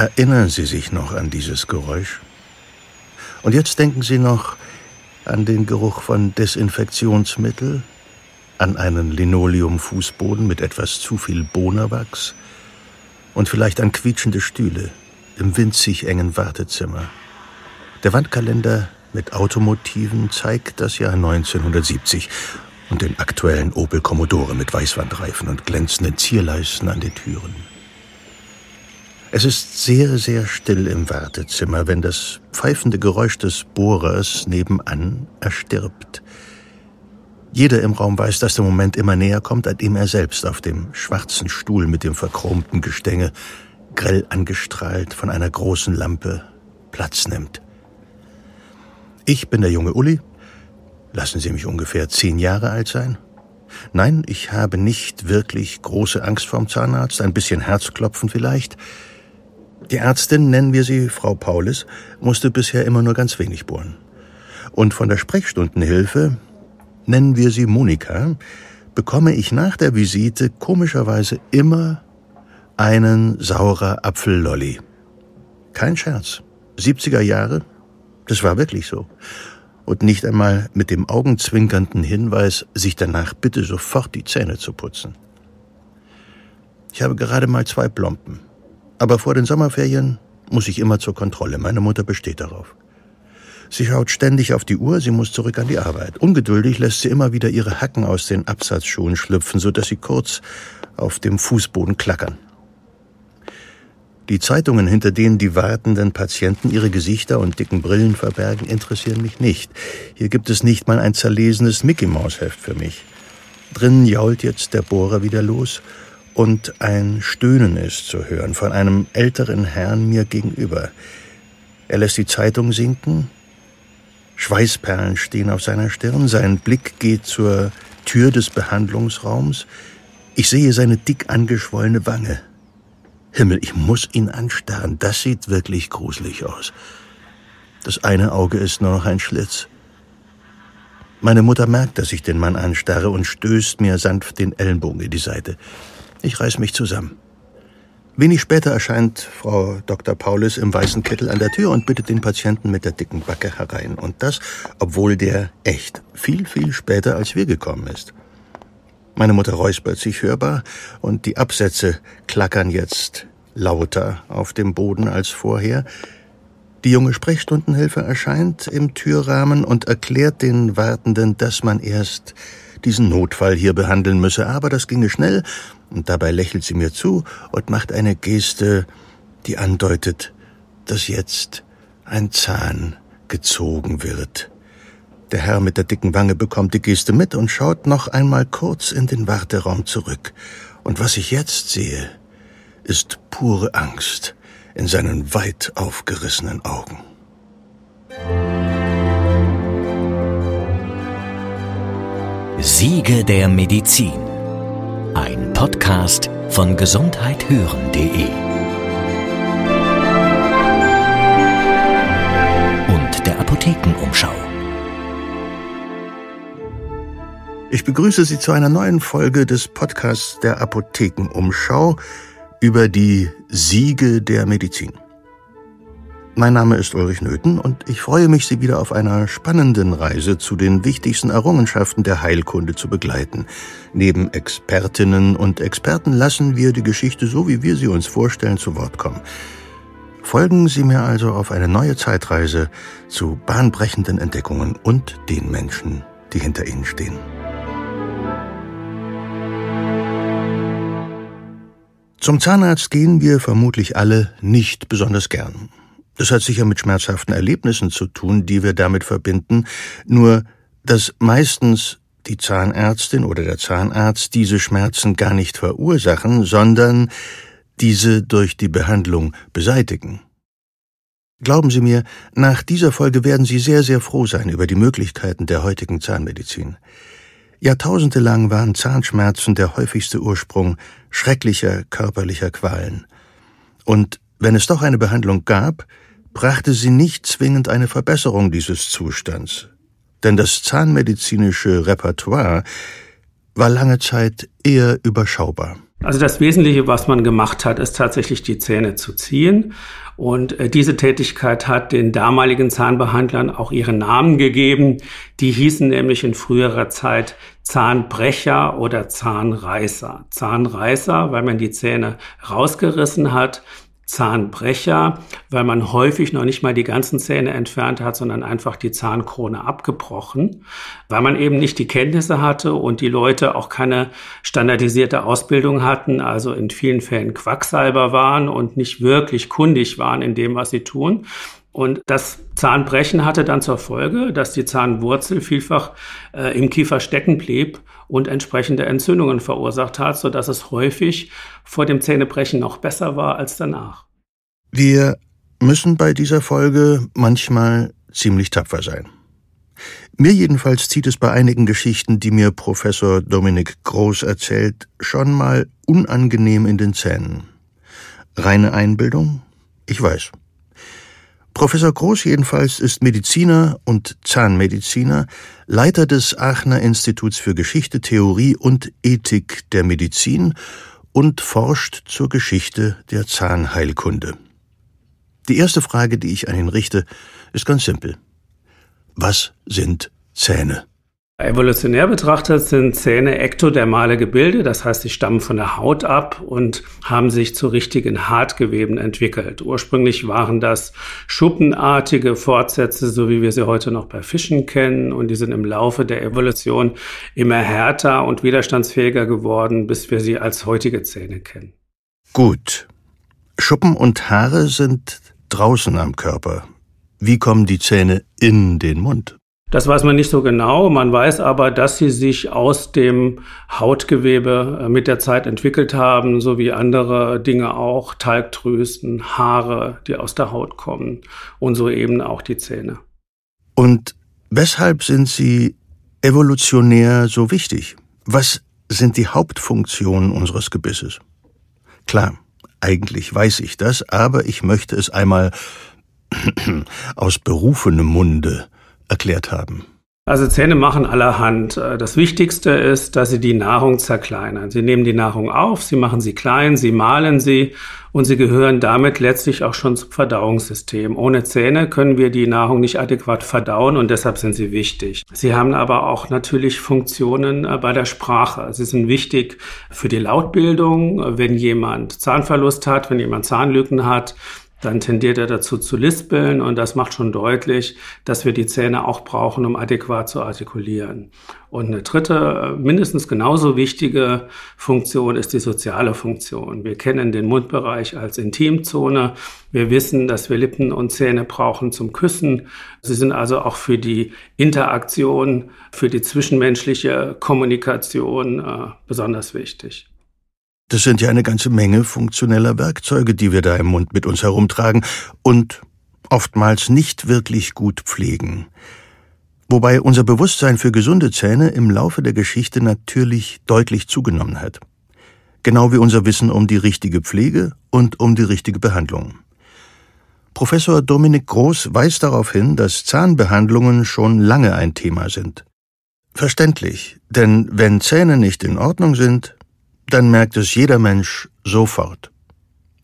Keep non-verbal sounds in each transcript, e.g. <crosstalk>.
Erinnern Sie sich noch an dieses Geräusch? Und jetzt denken Sie noch an den Geruch von Desinfektionsmittel, an einen Linoleumfußboden mit etwas zu viel Bohnerwachs und vielleicht an quietschende Stühle im winzig engen Wartezimmer. Der Wandkalender mit Automotiven zeigt das Jahr 1970 und den aktuellen Opel Commodore mit Weißwandreifen und glänzenden Zierleisten an den Türen. Es ist sehr, sehr still im Wartezimmer, wenn das pfeifende Geräusch des Bohrers nebenan erstirbt. Jeder im Raum weiß, dass der Moment immer näher kommt, an dem er selbst auf dem schwarzen Stuhl mit dem verchromten Gestänge, grell angestrahlt von einer großen Lampe, Platz nimmt. Ich bin der junge Uli. Lassen Sie mich ungefähr zehn Jahre alt sein. Nein, ich habe nicht wirklich große Angst vorm Zahnarzt, ein bisschen Herzklopfen vielleicht. Die Ärztin, nennen wir sie Frau Paulus, musste bisher immer nur ganz wenig bohren. Und von der Sprechstundenhilfe, nennen wir sie Monika, bekomme ich nach der Visite komischerweise immer einen saurer Apfellolli. Kein Scherz. 70er Jahre, das war wirklich so. Und nicht einmal mit dem augenzwinkernden Hinweis, sich danach bitte sofort die Zähne zu putzen. Ich habe gerade mal zwei Plompen. Aber vor den Sommerferien muss ich immer zur Kontrolle. Meine Mutter besteht darauf. Sie schaut ständig auf die Uhr, sie muss zurück an die Arbeit. Ungeduldig lässt sie immer wieder ihre Hacken aus den Absatzschuhen schlüpfen, so dass sie kurz auf dem Fußboden klackern. Die Zeitungen, hinter denen die wartenden Patienten ihre Gesichter und dicken Brillen verbergen, interessieren mich nicht. Hier gibt es nicht mal ein zerlesenes Mickey-Maus-Heft für mich. Drinnen jault jetzt der Bohrer wieder los und ein Stöhnen ist zu hören von einem älteren Herrn mir gegenüber. Er lässt die Zeitung sinken, Schweißperlen stehen auf seiner Stirn, sein Blick geht zur Tür des Behandlungsraums. Ich sehe seine dick angeschwollene Wange. Himmel, ich muss ihn anstarren, das sieht wirklich gruselig aus. Das eine Auge ist nur noch ein Schlitz. Meine Mutter merkt, dass ich den Mann anstarre und stößt mir sanft den Ellenbogen in die Seite. Ich reiß mich zusammen. Wenig später erscheint Frau Dr. Paulus im weißen Kittel an der Tür und bittet den Patienten mit der dicken Backe herein. Und das, obwohl der echt viel, viel später als wir gekommen ist. Meine Mutter räuspert sich hörbar und die Absätze klackern jetzt lauter auf dem Boden als vorher. Die junge Sprechstundenhilfe erscheint im Türrahmen und erklärt den Wartenden, dass man erst diesen Notfall hier behandeln müsse, aber das ginge schnell, und dabei lächelt sie mir zu und macht eine Geste, die andeutet, dass jetzt ein Zahn gezogen wird. Der Herr mit der dicken Wange bekommt die Geste mit und schaut noch einmal kurz in den Warteraum zurück. Und was ich jetzt sehe, ist pure Angst in seinen weit aufgerissenen Augen. Siege der Medizin. Ein Podcast von gesundheithören.de und der Apothekenumschau. Ich begrüße Sie zu einer neuen Folge des Podcasts der Apothekenumschau über die Siege der Medizin. Mein Name ist Ulrich Nöthen und ich freue mich, Sie wieder auf einer spannenden Reise zu den wichtigsten Errungenschaften der Heilkunde zu begleiten. Neben Expertinnen und Experten lassen wir die Geschichte so, wie wir sie uns vorstellen, zu Wort kommen. Folgen Sie mir also auf eine neue Zeitreise zu bahnbrechenden Entdeckungen und den Menschen, die hinter ihnen stehen. Zum Zahnarzt gehen wir vermutlich alle nicht besonders gern. Das hat sicher mit schmerzhaften Erlebnissen zu tun, die wir damit verbinden, nur dass meistens die Zahnärztin oder der Zahnarzt diese Schmerzen gar nicht verursachen, sondern diese durch die Behandlung beseitigen. Glauben Sie mir, nach dieser Folge werden Sie sehr, sehr froh sein über die Möglichkeiten der heutigen Zahnmedizin. Jahrtausende waren Zahnschmerzen der häufigste Ursprung schrecklicher körperlicher Qualen. Und wenn es doch eine Behandlung gab, brachte sie nicht zwingend eine Verbesserung dieses Zustands, denn das zahnmedizinische Repertoire war lange Zeit eher überschaubar. Also das Wesentliche, was man gemacht hat, ist tatsächlich die Zähne zu ziehen. Und äh, diese Tätigkeit hat den damaligen Zahnbehandlern auch ihren Namen gegeben. Die hießen nämlich in früherer Zeit Zahnbrecher oder Zahnreißer. Zahnreißer, weil man die Zähne rausgerissen hat. Zahnbrecher, weil man häufig noch nicht mal die ganzen Zähne entfernt hat, sondern einfach die Zahnkrone abgebrochen, weil man eben nicht die Kenntnisse hatte und die Leute auch keine standardisierte Ausbildung hatten, also in vielen Fällen Quacksalber waren und nicht wirklich kundig waren in dem, was sie tun. Und das Zahnbrechen hatte dann zur Folge, dass die Zahnwurzel vielfach äh, im Kiefer stecken blieb und entsprechende Entzündungen verursacht hat, sodass es häufig vor dem Zähnebrechen noch besser war als danach. Wir müssen bei dieser Folge manchmal ziemlich tapfer sein. Mir jedenfalls zieht es bei einigen Geschichten, die mir Professor Dominik Groß erzählt, schon mal unangenehm in den Zähnen. Reine Einbildung? Ich weiß. Professor Groß jedenfalls ist Mediziner und Zahnmediziner, Leiter des Aachener Instituts für Geschichte, Theorie und Ethik der Medizin und forscht zur Geschichte der Zahnheilkunde. Die erste Frage, die ich an ihn richte, ist ganz simpel. Was sind Zähne? Evolutionär betrachtet sind Zähne ektodermale Gebilde, das heißt, sie stammen von der Haut ab und haben sich zu richtigen Hartgeweben entwickelt. Ursprünglich waren das schuppenartige Fortsätze, so wie wir sie heute noch bei Fischen kennen, und die sind im Laufe der Evolution immer härter und widerstandsfähiger geworden, bis wir sie als heutige Zähne kennen. Gut. Schuppen und Haare sind draußen am Körper. Wie kommen die Zähne in den Mund? Das weiß man nicht so genau. Man weiß aber, dass sie sich aus dem Hautgewebe äh, mit der Zeit entwickelt haben, so wie andere Dinge auch, Talgdrüsen, Haare, die aus der Haut kommen und so eben auch die Zähne. Und weshalb sind sie evolutionär so wichtig? Was sind die Hauptfunktionen unseres Gebisses? Klar, eigentlich weiß ich das, aber ich möchte es einmal <clears throat> aus berufenem Munde erklärt haben. Also Zähne machen allerhand. Das Wichtigste ist, dass sie die Nahrung zerkleinern. Sie nehmen die Nahrung auf, sie machen sie klein, sie mahlen sie und sie gehören damit letztlich auch schon zum Verdauungssystem. Ohne Zähne können wir die Nahrung nicht adäquat verdauen und deshalb sind sie wichtig. Sie haben aber auch natürlich Funktionen äh, bei der Sprache. Sie sind wichtig für die Lautbildung, wenn jemand Zahnverlust hat, wenn jemand Zahnlücken hat dann tendiert er dazu zu lispeln und das macht schon deutlich, dass wir die Zähne auch brauchen, um adäquat zu artikulieren. Und eine dritte, mindestens genauso wichtige Funktion ist die soziale Funktion. Wir kennen den Mundbereich als Intimzone. Wir wissen, dass wir Lippen und Zähne brauchen zum Küssen. Sie sind also auch für die Interaktion, für die zwischenmenschliche Kommunikation äh, besonders wichtig. Das sind ja eine ganze Menge funktioneller Werkzeuge, die wir da im Mund mit uns herumtragen und oftmals nicht wirklich gut pflegen. Wobei unser Bewusstsein für gesunde Zähne im Laufe der Geschichte natürlich deutlich zugenommen hat. Genau wie unser Wissen um die richtige Pflege und um die richtige Behandlung. Professor Dominik Groß weist darauf hin, dass Zahnbehandlungen schon lange ein Thema sind. Verständlich, denn wenn Zähne nicht in Ordnung sind, dann merkt es jeder Mensch sofort.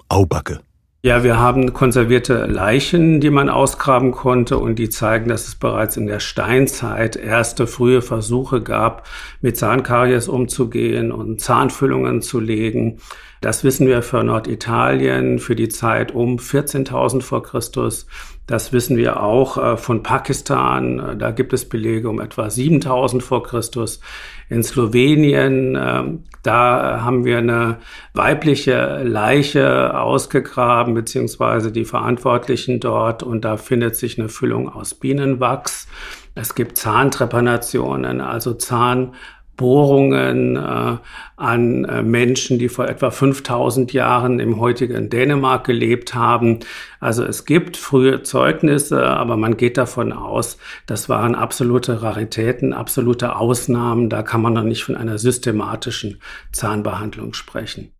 Aubacke. Ja, wir haben konservierte Leichen, die man ausgraben konnte und die zeigen, dass es bereits in der Steinzeit erste frühe Versuche gab, mit Zahnkaries umzugehen und Zahnfüllungen zu legen. Das wissen wir für Norditalien für die Zeit um 14.000 vor Christus. Das wissen wir auch äh, von Pakistan. Da gibt es Belege um etwa 7000 vor Christus. In Slowenien, äh, da haben wir eine weibliche Leiche ausgegraben, beziehungsweise die Verantwortlichen dort. Und da findet sich eine Füllung aus Bienenwachs. Es gibt Zahntrepanation, also Zahn Bohrungen äh, an äh, Menschen, die vor etwa 5000 Jahren im heutigen Dänemark gelebt haben. Also es gibt frühe Zeugnisse, aber man geht davon aus, das waren absolute Raritäten, absolute Ausnahmen. Da kann man noch nicht von einer systematischen Zahnbehandlung sprechen.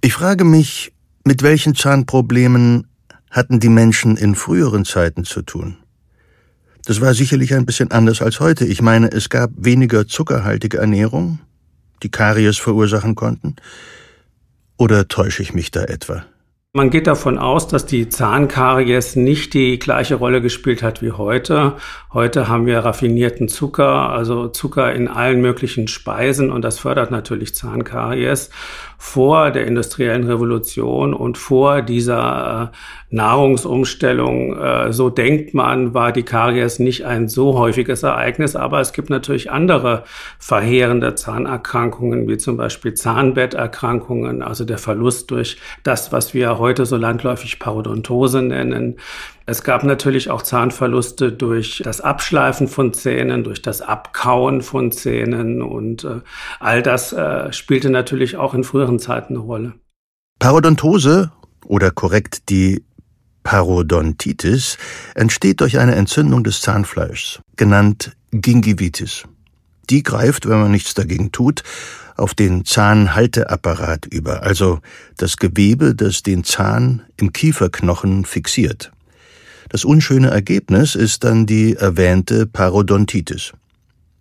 Ich frage mich, mit welchen Zahnproblemen hatten die Menschen in früheren Zeiten zu tun? Das war sicherlich ein bisschen anders als heute. Ich meine, es gab weniger zuckerhaltige Ernährung, die Karies verursachen konnten. Oder täusche ich mich da etwa? Man geht davon aus, dass die Zahnkaries nicht die gleiche Rolle gespielt hat wie heute. Heute haben wir raffinierten Zucker, also Zucker in allen möglichen Speisen und das fördert natürlich Zahnkaries. Vor der industriellen Revolution und vor dieser äh, Nahrungsumstellung, äh, so denkt man, war die Karies nicht ein so häufiges Ereignis, aber es gibt natürlich andere verheerende Zahnerkrankungen, wie zum Beispiel Zahnbetterkrankungen, also der Verlust durch das, was wir heute so landläufig Parodontose nennen. Es gab natürlich auch Zahnverluste durch das Abschleifen von Zähnen, durch das Abkauen von Zähnen und äh, all das äh, spielte natürlich auch in früheren Zeiten eine Rolle. Parodontose oder korrekt die Parodontitis entsteht durch eine Entzündung des Zahnfleischs, genannt Gingivitis. Die greift, wenn man nichts dagegen tut, auf den Zahnhalteapparat über, also das Gewebe, das den Zahn im Kieferknochen fixiert. Das unschöne Ergebnis ist dann die erwähnte Parodontitis.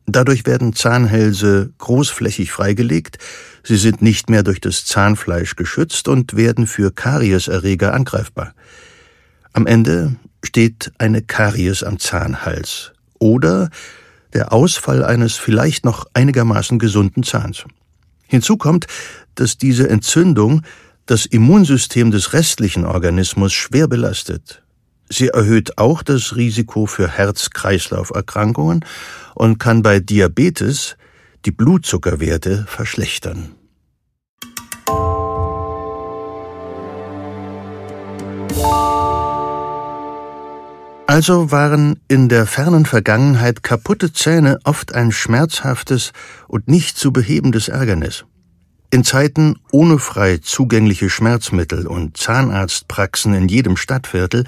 Dadurch werden Zahnhälse großflächig freigelegt, sie sind nicht mehr durch das Zahnfleisch geschützt und werden für Karieserreger angreifbar. Am Ende steht eine Karies am Zahnhals oder der Ausfall eines vielleicht noch einigermaßen gesunden Zahns. Hinzu kommt, dass diese Entzündung das Immunsystem des restlichen Organismus schwer belastet. Sie erhöht auch das Risiko für Herz-Kreislauf-Erkrankungen und kann bei Diabetes die Blutzuckerwerte verschlechtern. Also waren in der fernen Vergangenheit kaputte Zähne oft ein schmerzhaftes und nicht zu behebendes Ärgernis. In Zeiten ohne frei zugängliche Schmerzmittel und Zahnarztpraxen in jedem Stadtviertel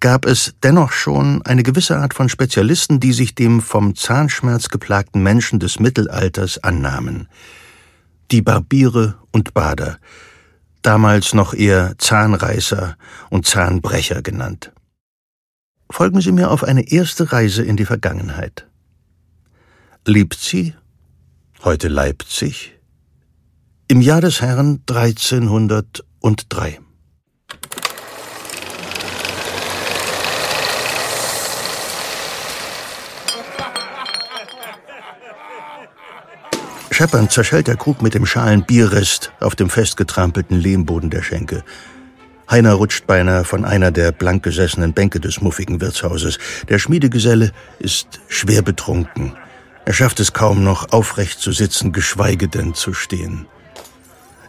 gab es dennoch schon eine gewisse Art von Spezialisten, die sich dem vom Zahnschmerz geplagten Menschen des Mittelalters annahmen. Die Barbiere und Bader, damals noch eher Zahnreißer und Zahnbrecher genannt. Folgen Sie mir auf eine erste Reise in die Vergangenheit. Leipzig, heute Leipzig, im Jahr des Herrn 1303. Scheppernd zerschellt der Krug mit dem schalen Bierrest auf dem festgetrampelten Lehmboden der Schenke. Heiner rutscht beinahe von einer der blank gesessenen Bänke des muffigen Wirtshauses. Der Schmiedegeselle ist schwer betrunken. Er schafft es kaum noch, aufrecht zu sitzen, geschweige denn zu stehen.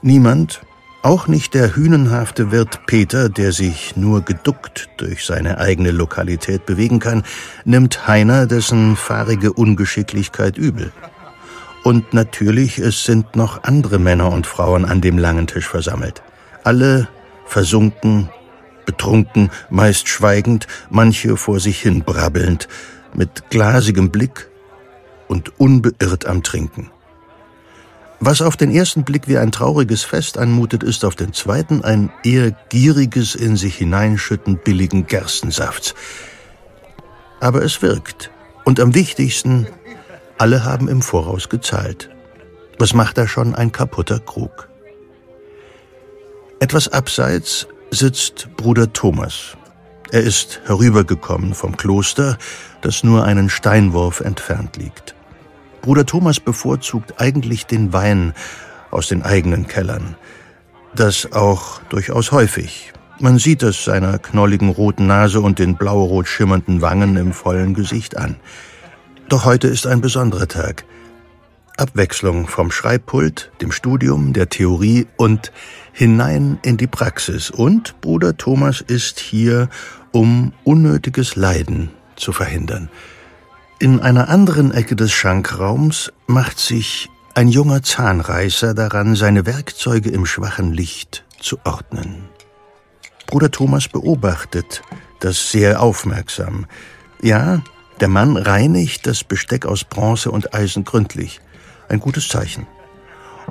Niemand, auch nicht der hünenhafte Wirt Peter, der sich nur geduckt durch seine eigene Lokalität bewegen kann, nimmt Heiner dessen fahrige Ungeschicklichkeit übel. Und natürlich, es sind noch andere Männer und Frauen an dem langen Tisch versammelt. Alle versunken, betrunken, meist schweigend, manche vor sich hin brabbelnd, mit glasigem Blick und unbeirrt am Trinken. Was auf den ersten Blick wie ein trauriges Fest anmutet, ist auf den zweiten ein eher gieriges in sich hineinschütten billigen Gerstensafts. Aber es wirkt. Und am wichtigsten, alle haben im Voraus gezahlt. Was macht da schon ein kaputter Krug? Etwas abseits sitzt Bruder Thomas. Er ist herübergekommen vom Kloster, das nur einen Steinwurf entfernt liegt. Bruder Thomas bevorzugt eigentlich den Wein aus den eigenen Kellern. Das auch durchaus häufig. Man sieht es seiner knolligen roten Nase und den blaurot schimmernden Wangen im vollen Gesicht an. Doch heute ist ein besonderer Tag. Abwechslung vom Schreibpult, dem Studium, der Theorie und hinein in die Praxis. Und Bruder Thomas ist hier, um unnötiges Leiden zu verhindern. In einer anderen Ecke des Schankraums macht sich ein junger Zahnreißer daran, seine Werkzeuge im schwachen Licht zu ordnen. Bruder Thomas beobachtet das sehr aufmerksam. Ja, der Mann reinigt das Besteck aus Bronze und Eisen gründlich. Ein gutes Zeichen.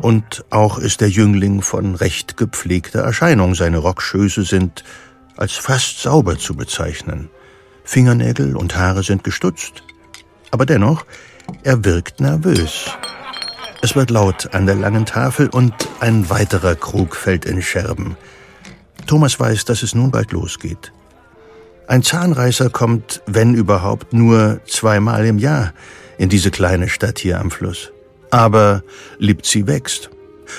Und auch ist der Jüngling von recht gepflegter Erscheinung. Seine Rockschöße sind als fast sauber zu bezeichnen. Fingernägel und Haare sind gestutzt. Aber dennoch, er wirkt nervös. Es wird laut an der langen Tafel und ein weiterer Krug fällt in Scherben. Thomas weiß, dass es nun bald losgeht. Ein Zahnreißer kommt, wenn überhaupt, nur zweimal im Jahr in diese kleine Stadt hier am Fluss. Aber Lipzi wächst.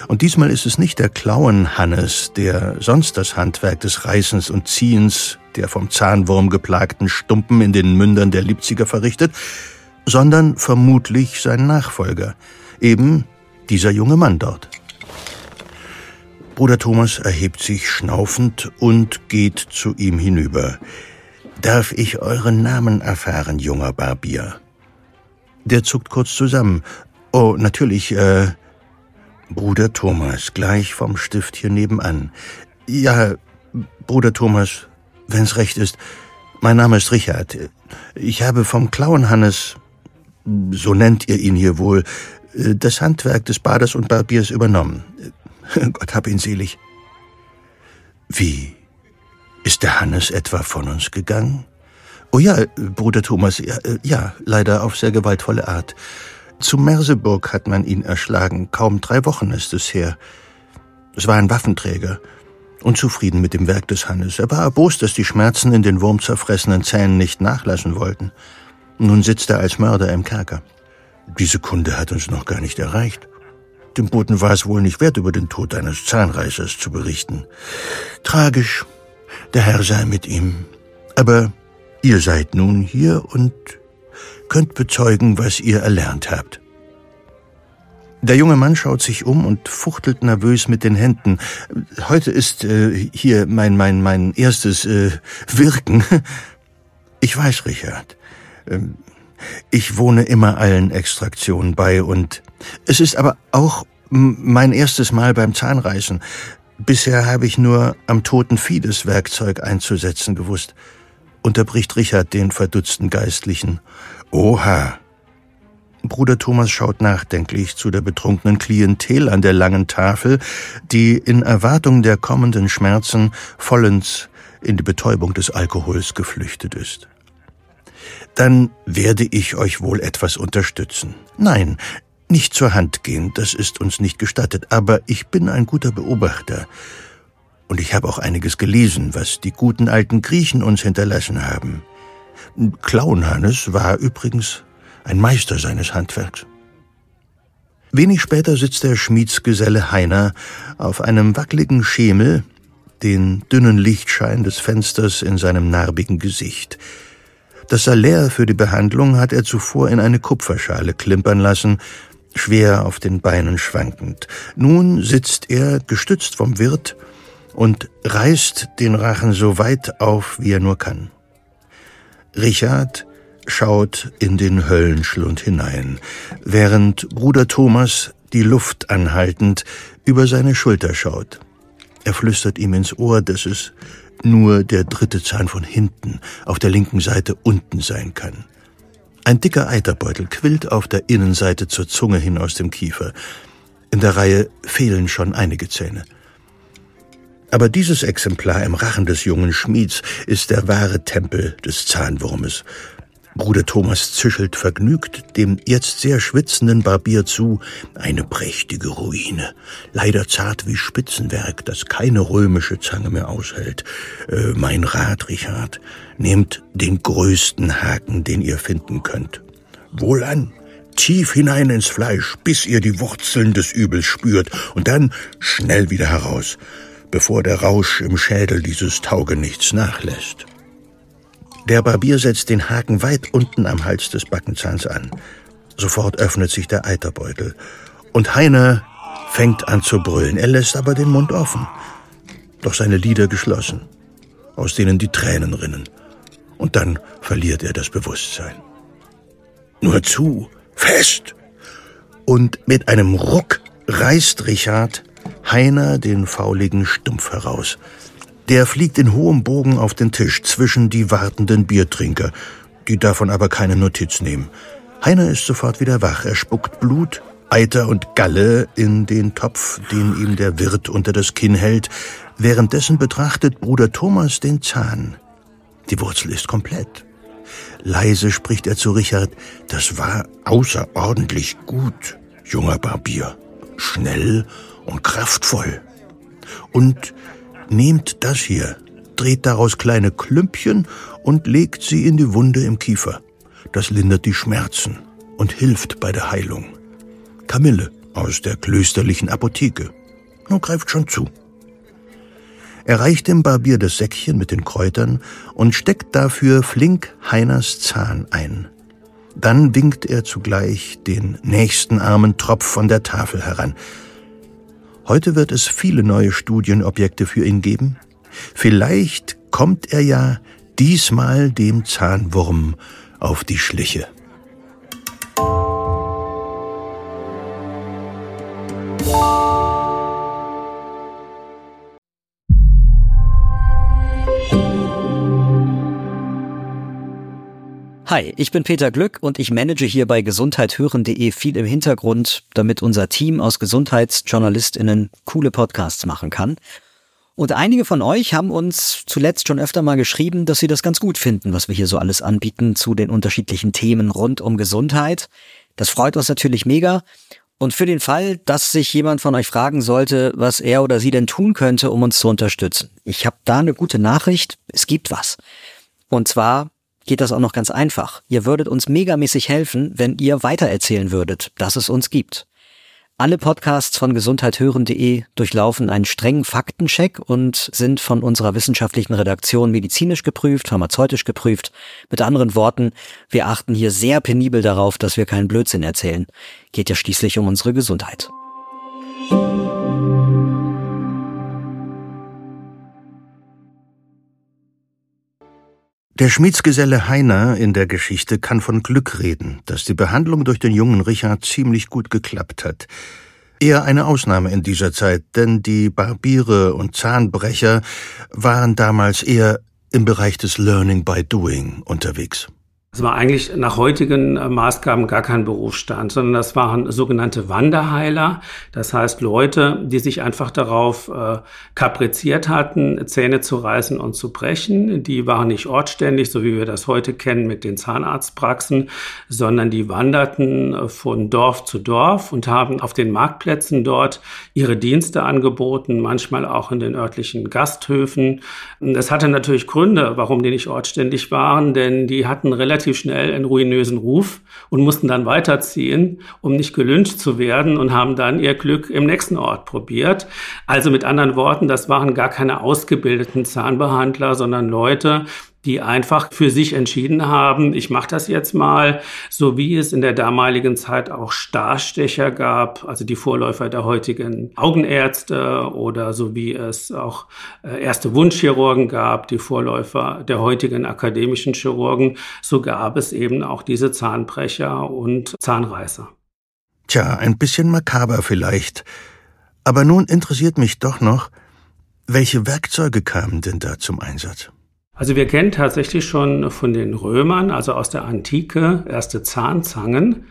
Und diesmal ist es nicht der Klauenhannes, der sonst das Handwerk des Reißens und Ziehens der vom Zahnwurm geplagten Stumpen in den Mündern der Lipziger verrichtet, sondern vermutlich sein Nachfolger, eben dieser junge Mann dort. Bruder Thomas erhebt sich schnaufend und geht zu ihm hinüber. Darf ich euren Namen erfahren, junger Barbier? Der zuckt kurz zusammen. Oh, natürlich, äh, Bruder Thomas, gleich vom Stift hier nebenan. Ja, Bruder Thomas, wenn's recht ist. Mein Name ist Richard. Ich habe vom Klauenhannes, so nennt ihr ihn hier wohl, das Handwerk des Baders und Barbiers übernommen. <laughs> Gott hab ihn selig. Wie? Ist der Hannes etwa von uns gegangen? Oh ja, Bruder Thomas, ja, ja, leider auf sehr gewaltvolle Art. Zu Merseburg hat man ihn erschlagen. Kaum drei Wochen ist es her. Es war ein Waffenträger. Unzufrieden mit dem Werk des Hannes. Er war erbost, dass die Schmerzen in den wurmzerfressenen Zähnen nicht nachlassen wollten. Nun sitzt er als Mörder im Kerker. Diese Kunde hat uns noch gar nicht erreicht. Dem Boten war es wohl nicht wert, über den Tod eines Zahnreißers zu berichten. Tragisch. Der Herr sei mit ihm. Aber ihr seid nun hier und könnt bezeugen, was ihr erlernt habt. Der junge Mann schaut sich um und fuchtelt nervös mit den Händen. Heute ist äh, hier mein mein mein erstes äh, Wirken. <laughs> Ich weiß, Richard. Ähm, ich wohne immer allen Extraktionen bei und es ist aber auch mein erstes Mal beim Zahnreißen. Bisher habe ich nur am toten das Werkzeug einzusetzen gewusst. Unterbricht Richard den verdutzten Geistlichen. Oha. Bruder Thomas schaut nachdenklich zu der betrunkenen Klientel an der langen Tafel, die in Erwartung der kommenden Schmerzen vollends in die Betäubung des Alkohols geflüchtet ist. Dann werde ich euch wohl etwas unterstützen. Nein, nicht zur Hand gehen, das ist uns nicht gestattet, aber ich bin ein guter Beobachter. Und ich habe auch einiges gelesen, was die guten alten Griechen uns hinterlassen haben. Klauenhannes war übrigens ein Meister seines Handwerks. Wenig später sitzt der Schmiedsgeselle Heiner auf einem wackeligen Schemel, den dünnen Lichtschein des Fensters in seinem narbigen Gesicht. Das Salär für die Behandlung hat er zuvor in eine Kupferschale klimpern lassen, schwer auf den Beinen schwankend. Nun sitzt er, gestützt vom Wirt, und reißt den Rachen so weit auf, wie er nur kann. Richard schaut in den Höllenschlund hinein, während Bruder Thomas die Luft anhaltend über seine Schulter schaut. Er flüstert ihm ins Ohr, dass es nur der dritte Zahn von hinten auf der linken Seite unten sein kann. Ein dicker Eiterbeutel quillt auf der Innenseite zur Zunge hin aus dem Kiefer. In der Reihe fehlen schon einige Zähne. Aber dieses Exemplar im Rachen des jungen Schmieds ist der wahre Tempel des Zahnwurmes. Bruder Thomas zischelt vergnügt dem jetzt sehr schwitzenden Barbier zu, eine prächtige Ruine, leider zart wie Spitzenwerk, das keine römische Zange mehr aushält. Äh, mein Rat, Richard, nehmt den größten Haken, den ihr finden könnt. Wohlan, tief hinein ins Fleisch, bis ihr die Wurzeln des Übels spürt, und dann schnell wieder heraus bevor der Rausch im Schädel dieses Taugenichts nachlässt. Der Barbier setzt den Haken weit unten am Hals des Backenzahns an. Sofort öffnet sich der Eiterbeutel. Und Heiner fängt an zu brüllen. Er lässt aber den Mund offen. Doch seine Lider geschlossen, aus denen die Tränen rinnen. Und dann verliert er das Bewusstsein. Nur zu, fest! Und mit einem Ruck reißt Richard Heiner den fauligen Stumpf heraus. Der fliegt in hohem Bogen auf den Tisch zwischen die wartenden Biertrinker, die davon aber keine Notiz nehmen. Heiner ist sofort wieder wach. Er spuckt Blut, Eiter und Galle in den Topf, den ihm der Wirt unter das Kinn hält. Währenddessen betrachtet Bruder Thomas den Zahn. Die Wurzel ist komplett. Leise spricht er zu Richard. Das war außerordentlich gut. junger Barbier, schnell und kraftvoll. Und nehmt das hier, dreht daraus kleine Klümpchen und legt sie in die Wunde im Kiefer. Das lindert die Schmerzen und hilft bei der Heilung. Kamille aus der klösterlichen Apotheke. Nun greift schon zu. Er reicht dem Barbier das Säckchen mit den Kräutern und steckt dafür flink Heiners Zahn ein. Dann winkt er zugleich den nächsten armen Tropf von der Tafel heran. Heute wird es viele neue Studienobjekte für ihn geben. Vielleicht kommt er ja diesmal dem Zahnwurm auf die Schliche. Hi, ich bin Peter Glück und ich manage hier bei gesundheithören.de viel im Hintergrund, damit unser Team aus Gesundheitsjournalistinnen coole Podcasts machen kann. Und einige von euch haben uns zuletzt schon öfter mal geschrieben, dass sie das ganz gut finden, was wir hier so alles anbieten zu den unterschiedlichen Themen rund um Gesundheit. Das freut uns natürlich mega. Und für den Fall, dass sich jemand von euch fragen sollte, was er oder sie denn tun könnte, um uns zu unterstützen. Ich habe da eine gute Nachricht. Es gibt was. Und zwar geht das auch noch ganz einfach. Ihr würdet uns megamäßig helfen, wenn ihr weitererzählen würdet, dass es uns gibt. Alle Podcasts von gesundheithören.de durchlaufen einen strengen Faktencheck und sind von unserer wissenschaftlichen Redaktion medizinisch geprüft, pharmazeutisch geprüft. Mit anderen Worten, wir achten hier sehr penibel darauf, dass wir keinen Blödsinn erzählen. Geht ja schließlich um unsere Gesundheit. Der Schmiedsgeselle Heiner in der Geschichte kann von Glück reden, dass die Behandlung durch den jungen Richard ziemlich gut geklappt hat. Eher eine Ausnahme in dieser Zeit, denn die Barbiere und Zahnbrecher waren damals eher im Bereich des Learning by Doing unterwegs. Es war eigentlich nach heutigen äh, Maßgaben gar kein Berufsstand, sondern das waren sogenannte Wanderheiler. Das heißt Leute, die sich einfach darauf äh, kapriziert hatten, Zähne zu reißen und zu brechen. Die waren nicht ortständig, so wie wir das heute kennen mit den Zahnarztpraxen, sondern die wanderten äh, von Dorf zu Dorf und haben auf den Marktplätzen dort ihre Dienste angeboten, manchmal auch in den örtlichen Gasthöfen. Das hatte natürlich Gründe, warum die nicht ortständig waren, denn die hatten relativ relativ schnell einen ruinösen Ruf und mussten dann weiterziehen, um nicht gelünscht zu werden und haben dann ihr Glück im nächsten Ort probiert. Also mit anderen Worten, das waren gar keine ausgebildeten Zahnbehandler, sondern Leute, die einfach für sich entschieden haben, ich mache das jetzt mal, so wie es in der damaligen Zeit auch Starstecher gab, also die Vorläufer der heutigen Augenärzte oder so wie es auch äh, erste Wunschchirurgen gab, die Vorläufer der heutigen akademischen Chirurgen, so gab es eben auch diese Zahnbrecher und Zahnreißer. Tja, ein bisschen makaber vielleicht. Aber nun interessiert mich doch noch, welche Werkzeuge kamen denn da zum Einsatz? Also wir kennen tatsächlich schon von den Römern, also aus der Antike, erste Zahnzangen.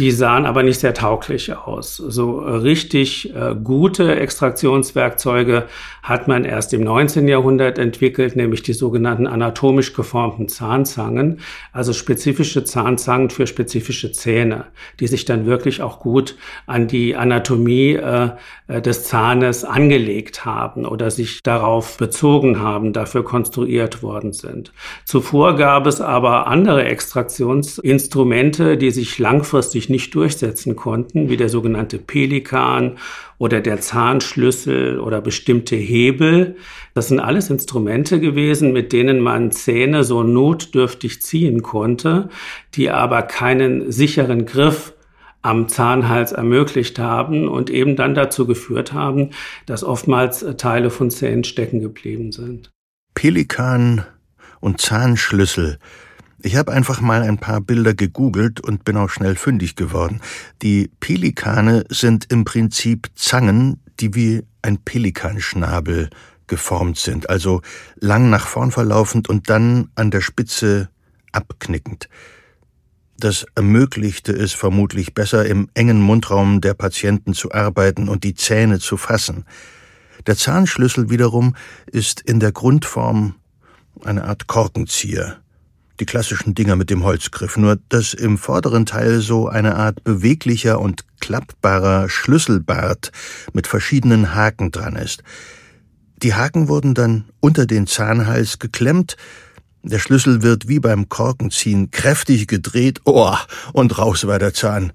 Die sahen aber nicht sehr tauglich aus. So richtig äh, gute Extraktionswerkzeuge hat man erst im 19. Jahrhundert entwickelt, nämlich die sogenannten anatomisch geformten Zahnzangen, also spezifische Zahnzangen für spezifische Zähne, die sich dann wirklich auch gut an die Anatomie äh, äh des Zahnes angelegt haben oder sich darauf bezogen haben, dafür konstruiert worden sind. Zuvor gab es aber andere Extraktionsinstrumente, die sich langfristig nicht durchsetzen konnten, wie der sogenannte Pelikan oder der Zahnschlüssel oder bestimmte Hebel. Das sind alles Instrumente gewesen, mit denen man Zähne so notdürftig ziehen konnte, die aber keinen sicheren Griff am Zahnhals ermöglicht haben und eben dann dazu geführt haben, dass oftmals Teile von Zähnen stecken geblieben sind. Pelikan und Zahnschlüssel ich habe einfach mal ein paar Bilder gegoogelt und bin auch schnell fündig geworden. Die Pelikane sind im Prinzip Zangen, die wie ein Pelikanschnabel geformt sind, also lang nach vorn verlaufend und dann an der Spitze abknickend. Das ermöglichte es vermutlich besser, im engen Mundraum der Patienten zu arbeiten und die Zähne zu fassen. Der Zahnschlüssel wiederum ist in der Grundform eine Art Korkenzieher Die klassischen Dinger mit dem Holzgriff, nur dass im vorderen Teil so eine Art beweglicher und klappbarer Schlüsselbart mit verschiedenen Haken dran ist. Die Haken wurden dann unter den Zahnhals geklemmt, der Schlüssel wird wie beim Korkenziehen kräftig gedreht, oh, und raus war der Zahn.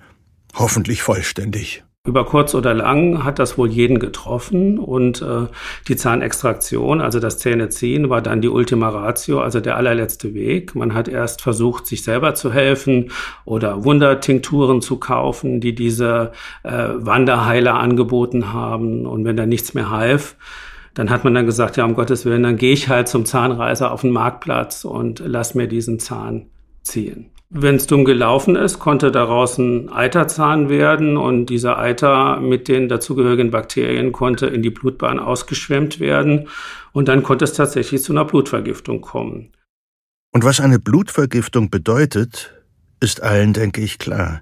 Hoffentlich vollständig. Über kurz oder lang hat das wohl jeden getroffen und äh, die Zahnextraktion, also das Zähneziehen, war dann die Ultima Ratio, also der allerletzte Weg. Man hat erst versucht, sich selber zu helfen oder Wundertinkturen zu kaufen, die diese äh, Wanderheiler angeboten haben. Und wenn da nichts mehr half, dann hat man dann gesagt, ja, um Gottes Willen, dann gehe ich halt zum Zahnreiser auf den Marktplatz und lass mir diesen Zahn ziehen. Wenn es dumm gelaufen ist, konnte daraus ein Eiterzahn werden und dieser Eiter mit den dazugehörigen Bakterien konnte in die Blutbahn ausgeschwemmt werden und dann konnte es tatsächlich zu einer Blutvergiftung kommen. Und was eine Blutvergiftung bedeutet, ist allen, denke ich, klar.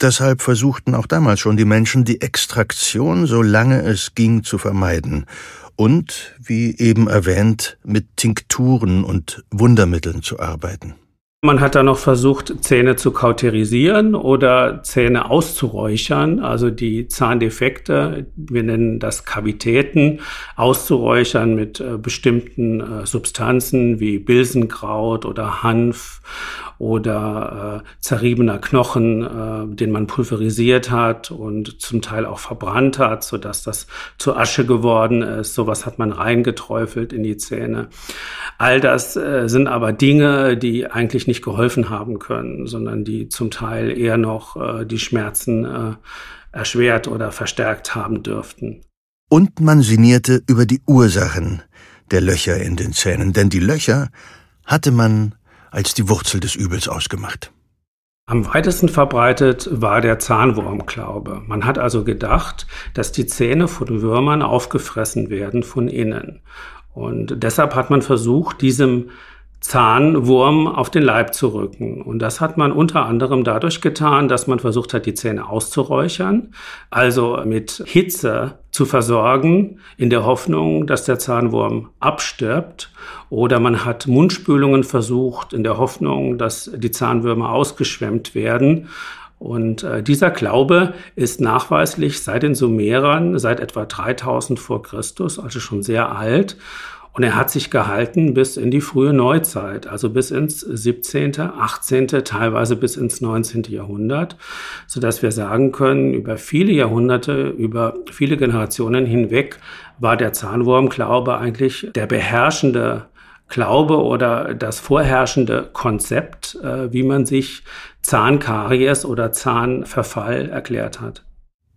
Deshalb versuchten auch damals schon die Menschen, die Extraktion, solange es ging, zu vermeiden und, wie eben erwähnt, mit Tinkturen und Wundermitteln zu arbeiten. Man hat da noch versucht, Zähne zu kauterisieren oder Zähne auszuräuchern, also die Zahndefekte, wir nennen das Kavitäten, auszuräuchern mit äh, bestimmten äh, Substanzen wie Bilsenkraut oder Hanf oder äh, zerriebener Knochen, äh, den man pulverisiert hat und zum Teil auch verbrannt hat, so dass das zu Asche geworden ist. Sowas hat man reingeträufelt in die Zähne. All das äh, sind aber Dinge, die eigentlich nicht geholfen haben können, sondern die zum Teil eher noch äh, die Schmerzen äh, erschwert oder verstärkt haben dürften. Und man sinnierte über die Ursachen der Löcher in den Zähnen, denn die Löcher hatte man als die Wurzel des Übels ausgemacht. Am weitesten verbreitet war der Zahnwurmglaube. Man hat also gedacht, dass die Zähne von Würmern aufgefressen werden von innen. Und deshalb hat man versucht, diesem Zahnwurm auf den Leib zu rücken. Und das hat man unter anderem dadurch getan, dass man versucht hat, die Zähne auszuräuchern, also mit Hitze zu versorgen, in der Hoffnung, dass der Zahnwurm abstirbt. Oder man hat Mundspülungen versucht, in der Hoffnung, dass die Zahnwürmer ausgeschwemmt werden. Und äh, dieser Glaube ist nachweislich seit den Sumerern, seit etwa 3000 vor Christus, also schon sehr alt. Und er hat sich gehalten bis in die frühe Neuzeit, also bis ins 17., 18., teilweise bis ins 19. Jahrhundert, so dass wir sagen können, über viele Jahrhunderte, über viele Generationen hinweg war der Zahnwurmglaube eigentlich der beherrschende Glaube oder das vorherrschende Konzept, äh, wie man sich Zahnkaries oder Zahnverfall erklärt hat.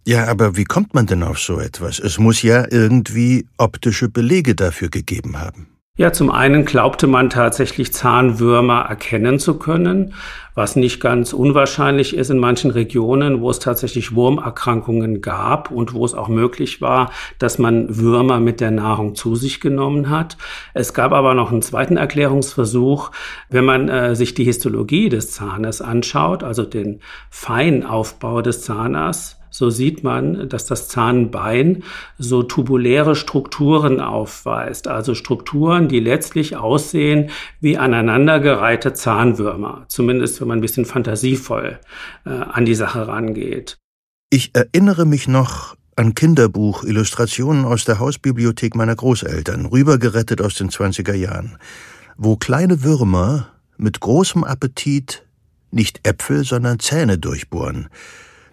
Ja, aber wie kommt man denn auf so etwas? Es muss ja irgendwie optische Belege dafür gegeben haben. Ja, zum einen glaubte man tatsächlich Zahnwürmer erkennen zu können, was nicht ganz unwahrscheinlich ist in manchen Regionen, wo es tatsächlich Wurmerkrankungen gab und wo es auch möglich war, dass man Würmer mit der Nahrung zu sich genommen hat. Es gab aber noch einen zweiten Erklärungsversuch, wenn man äh, sich die Histologie des Zahnes anschaut, also den Feinaufbau des Zahners, so sieht man, dass das Zahnbein so tubuläre Strukturen aufweist, also Strukturen, die letztlich aussehen wie aneinandergereihte Zahnwürmer, zumindest wenn man ein bisschen fantasievoll äh, an die Sache rangeht. Ich erinnere mich noch an Kinderbuch Illustrationen aus der Hausbibliothek meiner Großeltern, rübergerettet aus den 20er Jahren, wo kleine Würmer mit großem Appetit nicht Äpfel, sondern Zähne durchbohren.